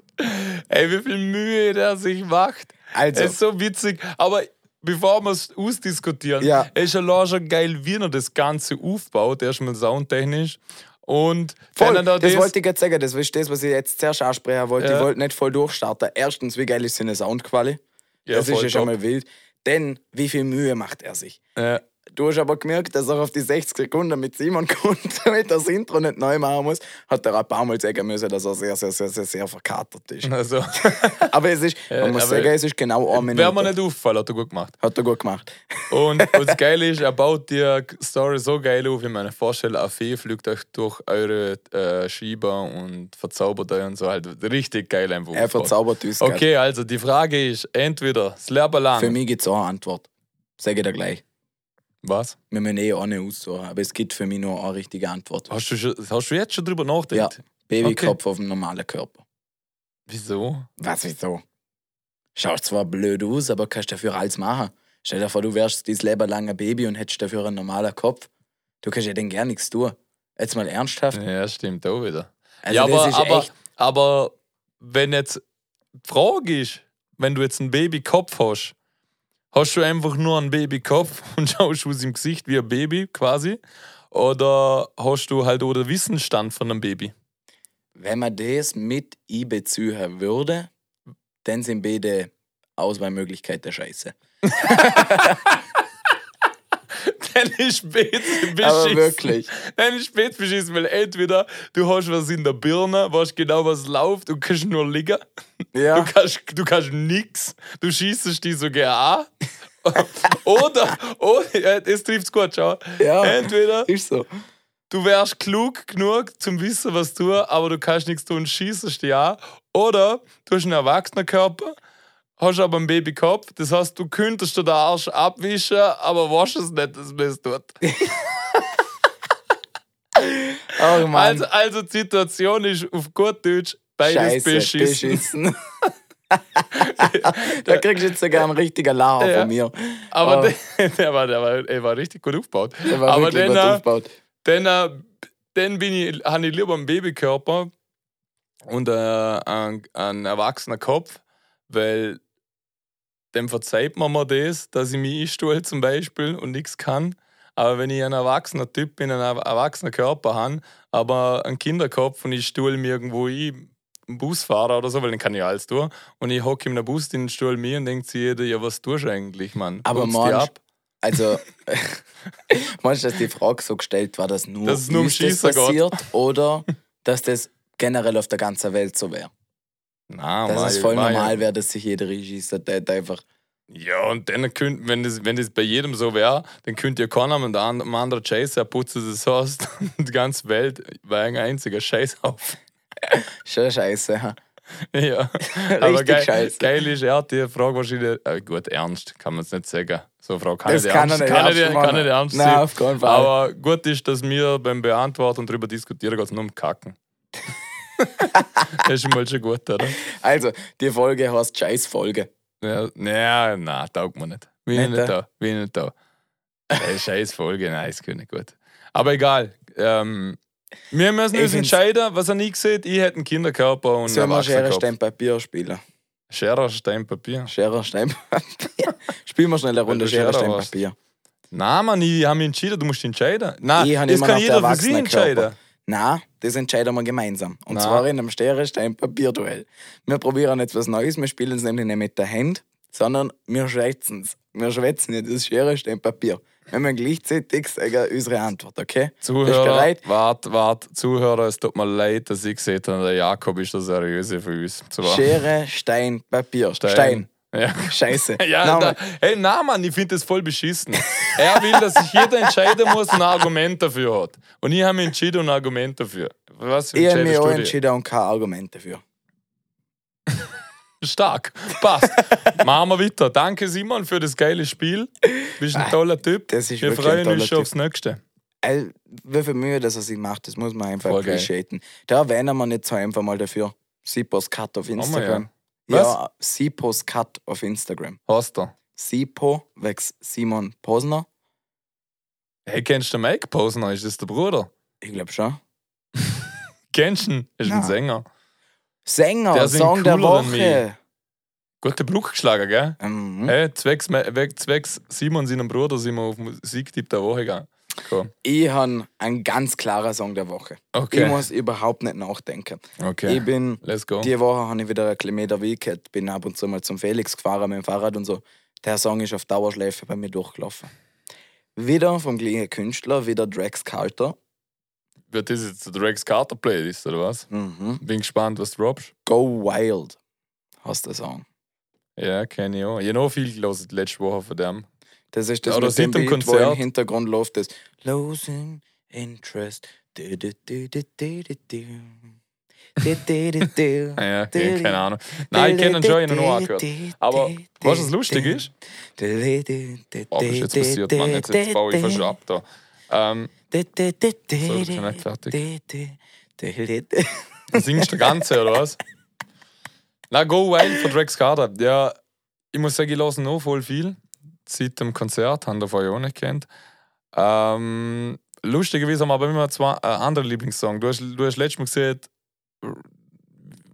Ey, wie viel Mühe der sich macht. Also. Es ist so witzig. Aber bevor wir es ausdiskutieren, Ja. es ist allein schon geil, wie er das Ganze aufbaut. Erstmal soundtechnisch. Und Voll, da das, wollte ich jetzt sagen. Das ist das, was ich jetzt zuerst ansprechen wollte. Ja. Ich wollte nicht voll durchstarten. Erstens, wie geil ist seine Soundquali? Ja, das ist ja schon top. mal wild. Denn, wie viel Mühe macht er sich? Äh, Du hast aber gemerkt, dass er auf die 60 Sekunden mit Simon kommt, damit er das Intro nicht neu machen muss. Hat er ein paar Mal sagen müssen, dass er sehr, sehr, sehr, sehr, sehr verkatert ist. also, Aber es ist, man muss sagen, es ist genau eine Minute. wäre mir nicht auffallen, hat er gut gemacht. Hat er gut gemacht. Und was geil ist, er baut die Story so geil auf, wie man sich vorstellt, eine Fee fliegt euch durch eure äh, Schieber und verzaubert euch und so. Halt richtig geil einfach. Er verzaubert uns. Okay, also die Frage ist, entweder das Leben lang. Für mich gibt es auch eine Antwort. Sage ich dir gleich. Was? Wir müssen eh eine aussuchen, aber es gibt für mich nur eine richtige Antwort. Hast du, schon, hast du jetzt schon drüber Ja, nachgedacht? Babykopf auf dem normalen Körper. Wieso? Was, wieso? Schaut zwar blöd aus, aber kannst dafür alles machen. Stell dir vor, du wärst dein Leben lang ein Baby und hättest dafür einen normalen Kopf. Du kannst ja dann gar nichts tun. Jetzt mal ernsthaft. Ja, stimmt auch wieder. Also ja, aber, aber, echt. aber wenn jetzt die Frage ist, wenn du jetzt einen Babykopf hast, hast du einfach nur einen Babykopf und schaust aus im Gesicht wie ein Baby quasi? Oder hast du halt auch den Wissensstand von einem Baby? Wenn man das mit einbeziehen würde, dann sind beide Auswahlmöglichkeiten scheiße. Dann ist spät beschissen. Aber wirklich. Dann ist spät beschissen, weil entweder du hast was in der Birne, weißt genau, was läuft und kannst nur liegen. Ja. Du kannst, du kannst nix. Du schießt die sogar an. oder, oder, das trifft's gut, schau. Ja. Entweder Ist so. du wärst klug genug zum Wissen, was tun, aber du kannst nichts tun, schießt dich an. Oder du hast einen Erwachsenenkörper, hast aber einen Babykopf. Das heißt, du könntest dir den Arsch abwischen, aber weißt es nicht, dass man es tut. Oh Mann, Also, also die Situation ist auf gut Deutsch beides Scheiße, beschissen. beschissen. da kriegst du jetzt sogar einen richtigen Lacher Ja. von mir. Aber Oh. der, der, war, der, war, der war richtig gut aufgebaut. Der war aber dann, gut äh, aufgebaut. dann, äh, dann bin ich, habe ich lieber einen Babykörper und äh, einen, einen erwachsenen Kopf, weil dem verzeiht man mir das, dass ich mich einstuhl zum Beispiel und nichts kann. Aber wenn ich ein erwachsener Typ bin, einen erwachsenen Körper habe, aber einen Kinderkopf und ich stuhl mich irgendwo ein, einen Busfahrer oder so, weil dann kann ich alles tun. Und ich hocke in einem Bus den Stuhl mir und denkt sich jeder, ja, was tust du eigentlich, Mann? Aber ab? Also, meinst du, dass die Frage so gestellt war, dass nur, Dass nur um das passiert oder dass das generell auf der ganzen Welt so wäre? Nein, Dass Mann, es voll normal wäre, dass sich jeder hat einfach. Ja, und dann könnt, wenn das, wenn das bei jedem so wäre, dann könnt ihr keiner mit einem anderen Chase, er putzt das Haus und die ganze Welt war ein einziger Scheiß auf. Schon scheiße. ja. Ja, aber geil, scheiße. geil ist, er hat die Frage wahrscheinlich, äh, gut, ernst kann man es nicht sagen. So eine Frage kann Das nicht kann er ernst, kann ernst nicht, kann nicht ernst Nein, sein. auf keinen Fall. Aber gut ist, dass wir beim Beantworten und darüber diskutieren, geht es nur um Kacken. das ist schon mal schon gut, oder? Also, die Folge heißt Scheiß-Folge. Ja, naja, nein, taugt mir nicht. Wie Nicht, nicht, nicht da. Wie nicht da. Ey, scheiß Folge, nein, ist nicht gut. Aber egal. Ähm, wir müssen Ich uns entscheiden, was er nie sieht. Ich hätte einen Kinderkörper und Sollen einen wir Schere. Stein, Papier spielen? Schere, Stein, Papier. Schere, Stein, Papier. Spielen wir schnell eine Runde du Schere, Schere Stein. Papier. Nein, Mann, ich habe mich entschieden, du musst entscheiden. Nein, Ich das kann jeder für sich Erwachsenenkörper. entscheiden. Nein, das entscheiden wir gemeinsam. Und Nein. zwar in einem Schere, Stein, Papier-Duell. Wir probieren jetzt was Neues. Wir spielen es nämlich nicht mit der Hand, sondern wir schwätzen es. Wir schwätzen nicht das Schere, Stein, Papier. Wir müssen gleichzeitig sagen, unsere Antwort, okay? Zuhörer, bereit? wart, wart, Zuhörer, es tut mir leid, dass ich gesehen habe, der Jakob ist der Seriöse für uns. Schere, Stein, Papier. Stein. Ja. Scheiße. Ja, Nein, da, hey, nein, Mann, ich finde das voll beschissen. Er will, dass sich jeder entscheiden muss und ein Argument dafür hat. Und ich habe mich entschieden und ein Argument dafür. Was ich habe mich auch du entschieden und kein Argument dafür. Stark. Passt. Machen wir weiter. Danke, Simon, für das geile Spiel. Bist ein toller Typ. das ist Wir freuen uns schon aufs Nächste. Ey, wie viel Mühe, dass er sich macht, das muss man einfach appreciaten. Da erwähnen wir nicht so einfach mal dafür. Sipos Cut auf Instagram. Ja. Ja, Sipos Cut auf Instagram. Hast du? Sipo wächst Simon Posner. Hey, kennst du den Mike Posner? Ist das der Bruder? Ich glaube schon. Kennst du ihn? Ist ein Nein. Sänger. Sänger, Der Song der Woche. Gute Bruch geschlagen, gell? Mhm. Hey, zwecks, zwecks Simon, seinem Bruder, sind wir auf Musiktipp der Woche gegangen. Cool. Ich habe einen ganz klaren Song der Woche. Okay. Ich muss überhaupt nicht nachdenken. Okay. Ich bin, Let's go. die Woche habe ich wieder ein Kilometer Weg bin ab und zu mal zum Felix gefahren mit dem Fahrrad und so. Der Song ist auf Dauerschleife bei mir durchgelaufen. Wieder vom gleichen Künstler, wieder Drax Carter. Wird das jetzt der Rex Carter Playlist, oder was? Mhm. Bin gespannt, was du droppst. Go Wild heißt der Song. Ja, kenne ich auch. Ich habe noch viel gelesen letzte Woche von dem. Das ist das dem seit dem Beat, wo im Hintergrund läuft das Losing Interest. Du, du, du, du, du, du, du. Ah, ja, okay, keine Ahnung. Nein, ich kenne schon, ich habe ihn noch angehört. Aber was lustig ist? Oh, was ist jetzt passiert, Mann? Jetzt, jetzt baue ich fast ab da. Ähm, So, ich bin nicht singst du Ganze, oder was? Na, Go Wild von Rex Carter. Ja, ich muss sagen, ich lasse noch voll viel. Seit dem Konzert, haben wir vorher auch nicht kennt. Ähm, lustigerweise haben wir aber immer zwei äh, andere Lieblingssongs. Du hast, du hast letztes Mal gesehen,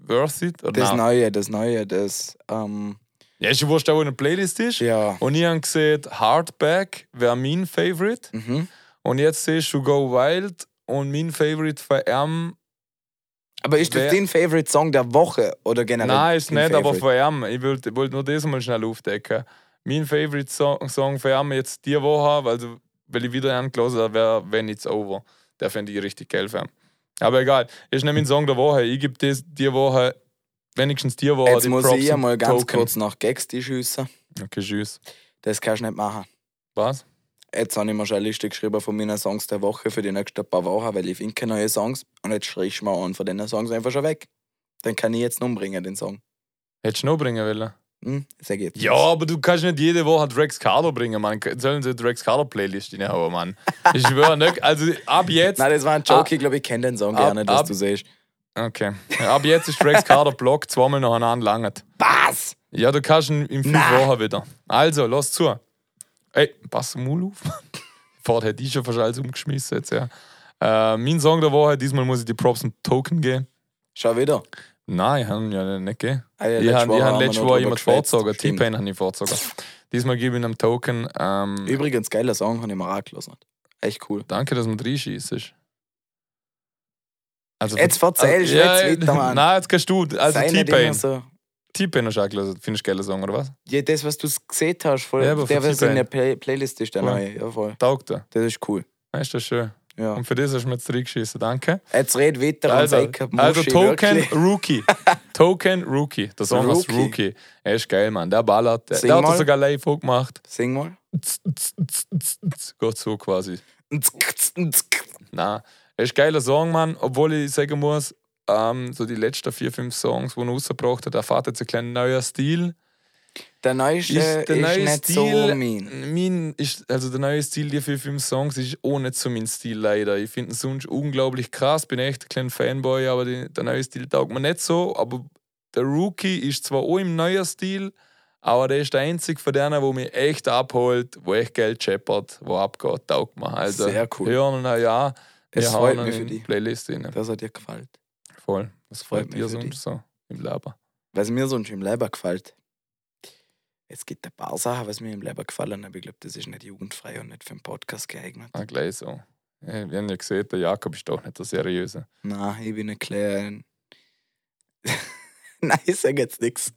Worth It? Oder Das nein? Neue, das Neue, das, ähm, Ja, ist ja wurscht, wo in der Playlist ist. ja. Und ich habe gesehen, Hardback wäre mein Favorite. Mhm. Und jetzt siehst du Go Wild und mein Favorite von ihm. Aber ist das dein Favorite Song der Woche oder generell? Nein, ist nicht, aber Favorite? von ihm. Ich wollte wollt nur das mal schnell aufdecken. Mein Favorite Song, Song von ihm jetzt die Woche, weil, weil ich wieder angelassen habe, wäre When It's Over. Der fände ich richtig geil für ihn. Aber egal, ist nicht mein Song der Woche. Ich gebe das die Woche, wenigstens die Woche, Jetzt die muss Props ich mal ganz Token. kurz nach Gags die schiessen. Okay, tschüss. Das kannst du nicht machen. Was? Jetzt habe ich mir schon eine Liste geschrieben von meinen Songs der Woche für die nächsten paar Wochen, weil ich finde keine neuen Songs. Und jetzt schreie ich mal einen von diesen Songs einfach schon weg. Den kann ich jetzt noch umbringen, den Song. Hättest du noch bringen wollen? Hm? Ich jetzt. Ja, aber du kannst nicht jede Woche Drex Carter bringen, Mann. Sollen sie Drex Carter Playlist reinhauen, Mann? Ich schwöre nicht. Also ab jetzt. Nein, das war ein Joke. Ich glaube, ich kenne den Song ab- gerne, dass ab- du siehst. Okay. Ab jetzt ist Drex Carter Block zweimal nacheinander langet. Was? Ja, du kannst ihn in fünf Nein. Wochen wieder. Also, lass zu. Ey, pass auf. Vorher hätte ich schon fast alles umgeschmissen jetzt, ja. Äh, mein Song der Woche, diesmal muss ich die Props und Token geben. Schau wieder. Nein, ich habe ihn ja nicht gegeben. Ah ja, ich habe hab letztes drüber jemand vorgezogen. T-Pain habe ich vorgezogen. Diesmal gebe ich ihm einen Token. Ähm, Übrigens, geiler Song, habe ich mir auch gelassen. Echt cool. danke, dass man reinschießt. Also, Jetzt erzählst du ja, jetzt weiter, Mann. Nein, jetzt kannst du. Also T-Pain. so. T-Pain hast du auch gelesen. Findest du geilen Song, oder was? Ja, das, was du gesehen hast, voll, Ja, der, was in der Play Playlist ist, der Voll. neue. Ja, voll. Taugt er. Das ist cool. Ja, Ist das schön. Ja. Und für das hast du mir jetzt reingeschissen. Danke. Jetzt red weiter Also, und sag, also Token wirklich. Rookie. Token Rookie. Der Song Rookie. Rookie. Er ist geil, Mann. Der ballert. Der, Sing der hat mal. das sogar live gemacht. Sing mal. Geht so quasi. Na, er ist geiler Song, Mann. Obwohl ich sagen muss, ähm, so die letzten vier, fünf Songs, die er rausgebracht hat, erfahrt jetzt ein kleiner neuer Stil. Der neueste Ist ist, der neue nicht Stil. so mein. mein ist, also der neue Stil, die vier, fünf Songs, ist auch nicht so mein Stil leider. Ich finde ihn sonst unglaublich krass, bin echt ein kleiner Fanboy, aber die, der neue Stil taugt mir nicht so. Aber der Rookie ist zwar auch im neuen Stil, aber der ist der einzige von denen, der mich echt abholt, wo echt Geld scheppert, wo abgeht, taugt mir. Also Sehr cool. hören ihn ja, Es wir freut hauen mich für die. Playlist rein. Das hat dir gefallen. Voll. Was Freut freut für sonst so im Leben? Was mir sonst im Leben gefällt. Es gibt ein paar Sachen, was mir im Leben gefallen, aber ich glaube, das ist nicht jugendfrei und nicht für einen Podcast geeignet. Ah, gleich so. Wir haben ja gesehen, der Jakob ist doch nicht der Seriöse. Nein, ich bin ein kleiner. Nein, ich sage jetzt nichts.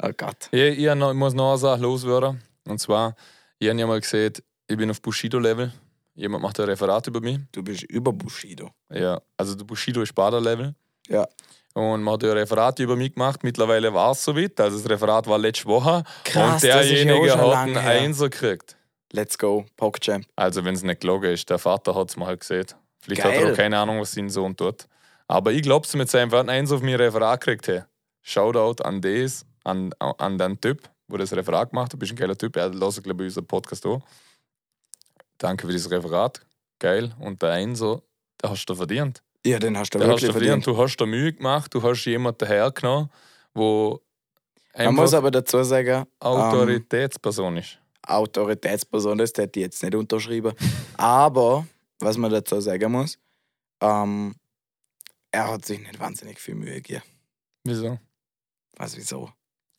Oh Gott. Ich, ich, noch, ich muss noch eine Sache loswerden. Und zwar, ich habe ja mal gesehen, ich bin auf Bushido-Level. Jemand macht ein Referat über mich. Du bist über Bushido. Ja, also der Bushido ist Bader-Level. Ja. Und man hat ja ein Referat über mich gemacht. Mittlerweile war es soweit. Also das Referat war letzte Woche. Krass, und ja derjenige schon hat einen. Einser gekriegt. Let's go, PogChamp. Also wenn es nicht gelogen ist, der Vater hat es mal gesehen. Vielleicht hat er Geil. auch keine Ahnung, was sein Sohn tut. Aber ich glaube es mit seinem Wort eins auf mein Referat gekriegt. Hey. Shoutout an das, an, an den Typ, der das Referat gemacht hat. Du bist ein geiler Typ. Er lässt, glaube ich, unseren Podcast auch. Danke für dieses Referat. Geil. Und der Einser, der hast du verdient. Ja, den hast du hast wirklich du verdient. Du hast dir Mühe gemacht, du hast jemanden hergenommen, wo Man muss aber dazu sagen, ähm, Autoritätsperson ist. Autoritätsperson, das hätte ich jetzt nicht unterschrieben. aber, was man dazu sagen muss, ähm, er hat sich nicht wahnsinnig viel Mühe gegeben. Wieso? Was, wieso?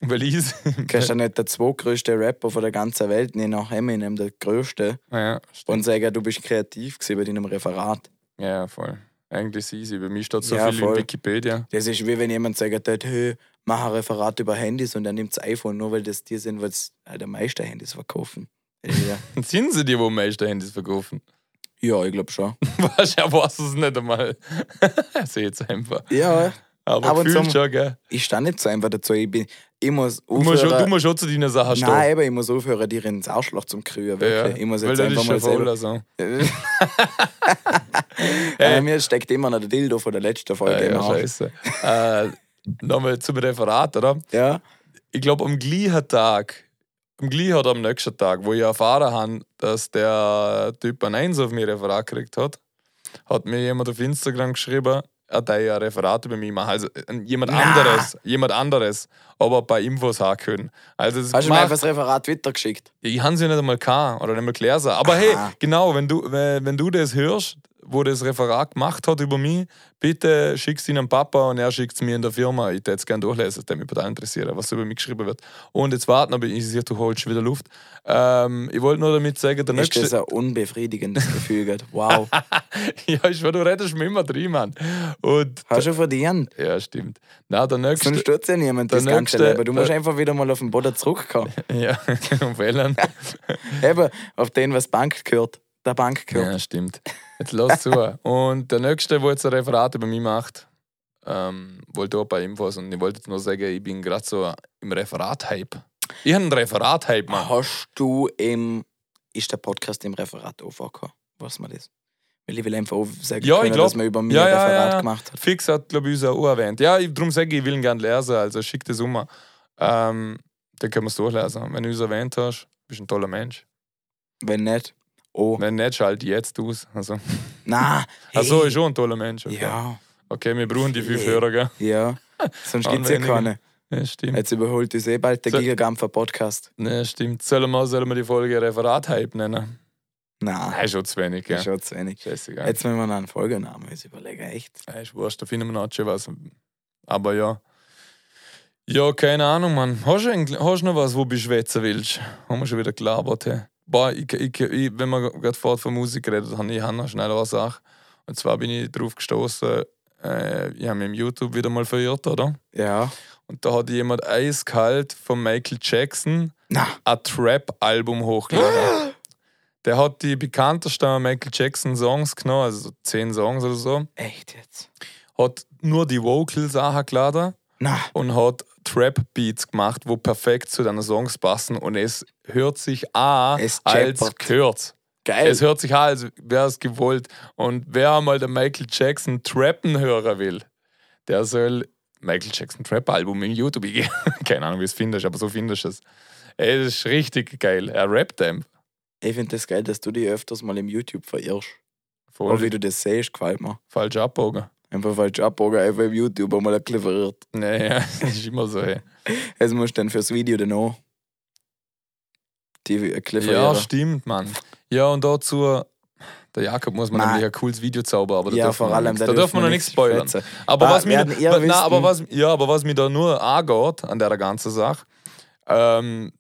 Weil ich Kannst du nicht der zweitgrößte Rapper von der ganzen Welt, nicht nach Eminem der größte, ja, und sagen, du bist kreativ gewesen bei deinem Referat? Ja, voll. Eigentlich ist easy. Bei mir steht so Ja, viel voll. in Wikipedia. Das ist wie wenn jemand sagt, hey, mach ein Referat über Handys und er nimmt das iPhone, nur weil das die sind, es halt am meisten Handys verkaufen. Ja, Sind sie die, wo am meisten Handys verkaufen? ja ich glaube schon. Weißt du, ja, weiß es nicht einmal. Seht's einfach. Ja, Aber Ab und gefühlt schon, gell? ich stand nicht so einfach dazu. Ich, bin, ich muss Du musst, schon, du aufhören. musst schon zu deinen Sachen stehen. Nein, aber ich muss aufhören, dir ins Arschloch zum Krühen. ja. Ich muss jetzt einfach mal selber. also. Äh, mir steckt immer noch der Dildo von der letzten Folge Ja, im ja, scheiße. äh, Nochmal zum Referat, oder? Ja, Ich glaube, am gleichen Tag, am gleichen oder am nächsten Tag, wo ich erfahren habe, dass der Typ ein Eins auf mir Referat gekriegt hat, hat mir jemand auf Instagram geschrieben, hat ja ein Referat über mich machen. Also jemand Na. anderes, jemand anderes, aber bei Infos haben können. Also hast du mir einfach das Referat weitergeschickt? ich habe sie nicht einmal gehabt oder nicht mal gelesen. Aber hey, Aha. genau, wenn du, wenn, wenn du das hörst, wo das Referat gemacht hat über mich, bitte schick's ihn an Papa und er schickt es mir in der Firma. Ich würde es gerne durchlesen, würde mich total interessieren, was über mich geschrieben wird. Und jetzt warten, aber ich sehe, du holst schon wieder Luft. Ähm, ich wollte nur damit sagen, der Ist das nächste. ein unbefriedigendes Gefühl? gerade? Wow. ja, ich du redest mir immer drin, Mann. Und. Hast du verdient? Ja, stimmt. Na, der nächste. Sonst stört ja niemand das ganze nächste- Leben. Du musst einfach wieder mal auf den Boden zurückkommen. Ja, um Wählen. Eben, auf den, was Bank gehört. Der Bank gehört. Ja, stimmt. Jetzt lass zu. Und der Nächste, der jetzt ein Referat über mich macht, ähm, wollte auch ein paar Infos und ich wollte jetzt nur sagen, ich bin gerade so im Referat-Hype. Ich habe einen Referat-Hype, Mann. Hast du im ist der Podcast im Referat auch vorgekommen. Was man das? Weil ich will einfach sagen Ja, können, glaub- dass man über mich ja, ein Referat ja, ja. gemacht hat. Fix hat, glaube ich, uns auch erwähnt. Ja, ich- darum sage ich, ich will ihn gerne lesen, also schick das um. Ähm, dann können wir es durchlesen. Wenn du uns erwähnt hast, bist du ein toller Mensch. Wenn nicht, oh. Wenn nicht, schalte jetzt aus. Also, Na, Achso, hey. ist schon ein toller Mensch. Okay. Ja, Okay, wir brauchen die fünf Hey. Hörer, gell? ja. Sonst gibt es ja keine. Ja, stimmt. Jetzt überholt uns eh bald der So- Gigagrampfer Podcast. Ne, stimmt. Sollen wir, sollen wir die Folge Referat-Hype nennen? Nein, Nein, ist schon zu wenig, ist schon zu wenig. Scheißegal. Jetzt müssen wir noch einen Folgenamen uns überlegen, echt. Ja, ist wurscht, da finden wir noch schon was. Aber ja. Ja, keine Ahnung, Mann. Hast du, hast du noch was, wo du schwätzen willst? Haben wir schon wieder gelabert, hey. Boah, ich, ich, ich, wenn wir gerade vorhin von Musik geredet haben, ich habe noch schnell eine Sache. Und zwar bin ich drauf gestoßen, äh, ich habe mich im YouTube wieder mal verirrt, oder? Ja. Und da hat jemand eiskalt von Michael Jackson Na, ein Trap-Album hochgeladen. Der hat die bekanntesten Michael Jackson Songs genommen, also so zehn Songs oder so, echt jetzt. hat nur die Vocals angeladen Na, und hat Trap-Beats gemacht, wo perfekt zu deinen Songs passen und es hört sich Es als gehört. geil. Es hört sich an, als wäre es gewollt. Und wer einmal den Michael Jackson Trappen hören will, der soll Michael Jackson Trap Album in YouTube eingeben. Keine Ahnung, wie es findest, aber so findest du es. Ey, das ist richtig geil. Er rappt dem. Ich finde das geil, dass du dich öfters mal im YouTube verirrst. Voll Auch wie du das siehst, gefällt mir. falsch abbogen. Einfach falsch abbogen, einfach im YouTube einmal ein bisschen verirrt. Nee, ja, das ist immer so. Hey. Jetzt musst du dann fürs Video dann auch die ein bisschen Ja, stimmt, Mann. Ja, und dazu, der Jakob muss man Nein. nämlich ein cooles Video zaubern, aber da ja, dürfen vor allem, nichts- da dürfen wir noch nichts spoilern. schwätzen. Aber Ah, was mir, na, wissen- aber was, ja, aber was mir da nur angeht an der ganzen Sache, ähm,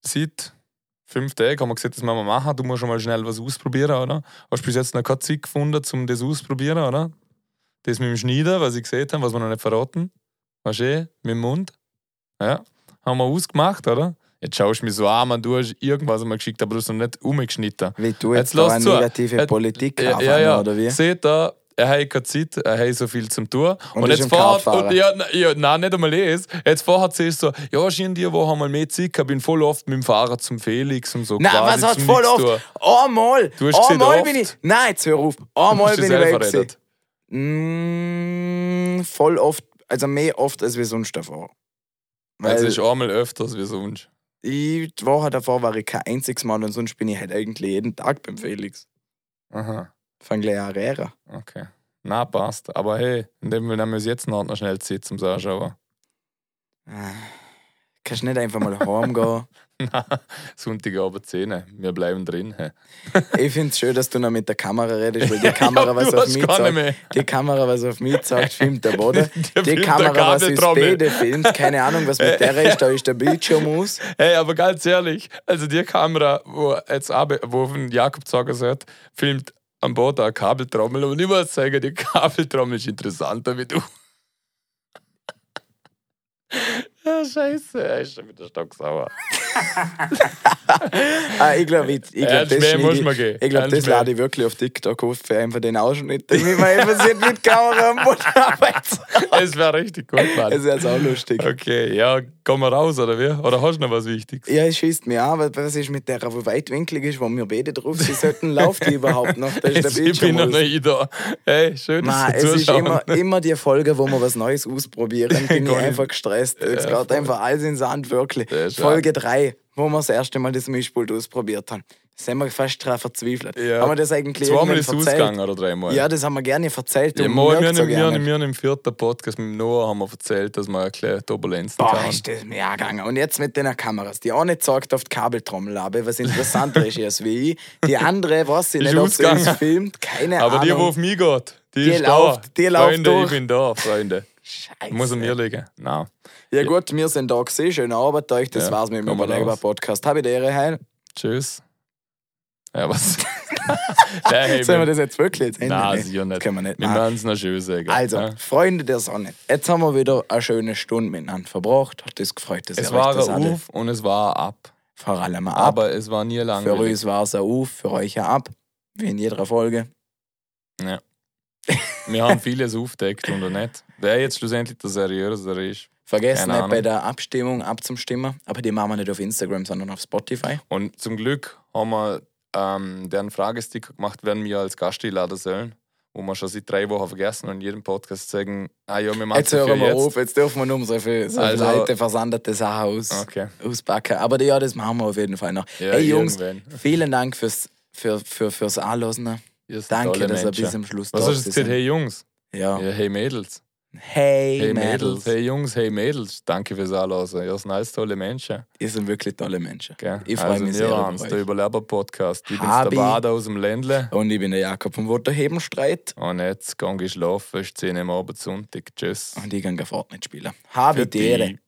seit fünf Tagen haben wir gesagt, das müssen wir machen. Du musst schon mal schnell was ausprobieren, oder? Hast du bis jetzt noch keine Zeit gefunden, um das auszuprobieren, oder? Das mit dem Schneiden, was ich gesehen habe, was wir noch nicht verraten. Weißt du, eh? mit dem Mund. Ja, haben wir ausgemacht, oder? Jetzt schaust du mich so an, man, du hast irgendwas mal geschickt, aber du hast noch nicht umgeschnitten. Wie du Jetzt jetzt, da lass eine zu. negative Jetzt- Politik Ja, haben, ja, ja. oder wie? Seht ihr, er hat keine Zeit, er hat so viel zum tun. Und Und, jetzt vorher, und, ja, ja, nein, nicht einmal das. Jetzt vorher siehst du so, ja, schien die Woche mal mehr Zeit gehabt, bin voll oft mit dem Fahrrad zum Felix und so. Nein, quasi was hat zum voll oft? Einmal! Du hast gesehen, Einmal oft. bin ich. Nein, jetzt hör auf. Du Einmal hast bin ich weg. Mm, voll oft, also mehr oft als wir sonst davor. Weil Also ist einmal öfters wie sonst. ich, die Woche davor war ich kein einziges Mal und sonst bin ich halt eigentlich jeden Tag beim Felix. Aha, Fang gleich an reden. okay. Na, passt. Aber hey, in dem Fall nehmen wir jetzt noch noch schnell Zeit zum Anschauen. Ah, Kannst nicht einfach mal heimgehen. Sonntagabend 10. Wir bleiben drin. Ich finde es schön, dass du noch mit der Kamera redest, weil die Kamera, Ja, was auf mich mehr. die Kamera, was auf mich sagt, filmt der Boden. Der Die Kamera, was Kabeltrommel. beide filmt, keine Ahnung, was mit der ist, da ist der Bildschirm aus. Hey, aber ganz ehrlich, also die Kamera, wo jetzt wo von Jakob sagen sollte, filmt am Boot eine Kabeltrommel und ich muss sagen, die Kabeltrommel ist interessanter wie du. ja, scheiße, er ist schon wieder stocksauer. Ah, ich glaube, ich, ich glaub, das, muss ich, man gehen. ich glaub, Ernst das lade ich wirklich auf TikTok auf für einfach den Ausschnitt, wie man einfach sieht mit Kamera am Boden. Es wäre richtig gut, Das Mann. ist jetzt auch lustig. Okay, ja, gehen wir raus, oder wie? Oder hast du noch was Wichtiges? Ja, es schießt mir an, weil was ist mit der, die weitwinklig ist, wo wir beide drauf sind, sollten, läuft die überhaupt noch? Da ist der ich bin noch nicht da. Hey, schön, dass Nein, es ist immer, immer die Folge, wo wir was Neues ausprobieren. Bin ich einfach gestresst. Jetzt Ja, geht voll. einfach alles ins Sand, wirklich. Folge 3, wo wir das erste Mal das Mischpult ausprobiert haben. Da sind wir fast dran verzweifelt. Ja. Haben wir das eigentlich Zweimal ist es ausgegangen oder dreimal? Ja, das haben wir gerne erzählt. Ja, mal, wir, so wir, im vierten Podcast mit Noah haben wir erzählt, dass wir ein kleines Turbulenzen Boah, haben. ist das mir angegangen. Und jetzt mit den Kameras. Die eine zeigt auf die Kabeltrommel habe, was interessanter ist als wie ich. Die andere, ich Ist nicht, ob sie uns filmt. Keine Aber die, die Ahnung. auf mich geht, die, Die ist läuft- da. die läuft Freunde, durch. ich bin da, Freunde. Scheiße. Muss an mir liegen. Nein. Ja gut, wir sind da gesehen. Schöne Arbeit euch. Das Ja, war's mit dem Überlegbar. Podcast. Habe ich die Ehre, Heil. Tschüss. Ja, was? Nein, hey, Sollen wir das jetzt wirklich jetzt enden? nein, sicher nicht. Das können wir nicht. Wir werden es noch schön sagen. Also, ja. Freunde der Sonne. Jetzt haben wir wieder eine schöne Stunde miteinander verbracht. Hat das gefreut, dass Es ihr war das ein alle Auf und es war ein Ab. vor allem ab. Aber es war nie für langweilig. uns war es ein Auf, für euch ein Ab. Wie in jeder Folge. Ja. Wir haben vieles aufgedeckt und nicht. Wer jetzt schlussendlich der Seriöse ist, Vergessen nicht bei der Abstimmung abzustimmen, aber die machen wir nicht auf Instagram, sondern auf Spotify. Und zum Glück haben wir ähm, deren Fragesticker gemacht, werden wir als Gast einladen sollen. Wo wir schon seit drei Wochen vergessen und in jedem Podcast sagen, ah ja, wir machen Jetzt hören wir jetzt. auf, jetzt dürfen wir nur so viele so Also- Leute versandete Sachen aus, Okay. auspacken. Aber ja, das machen wir auf jeden Fall noch. Ja, hey Jungs, irgendwann. vielen Dank fürs, für, für, fürs seid Danke, dass ihr bis zum Schluss Was da hast du jetzt gesagt? Hey Jungs? Ja. Ja, hey Mädels. Hey, Hey Mädels. Mädels. Hey Jungs, hey Mädels. Danke fürs Anhören. Ihr seid alles tolle Menschen. Ihr seid wirklich tolle Menschen. Gell? Ich freue also mich sehr über der euch. Überleber-Podcast. Ich Habi. der Bader aus dem Ländle. Und ich bin der Jakob vom Wotterhebenstreit. Und jetzt gehe ich schlafen. Es ist 10 Uhr am Abend Sonntag. Tschüss. Und ich gehe Fortnite spielen. Habe die Ehre.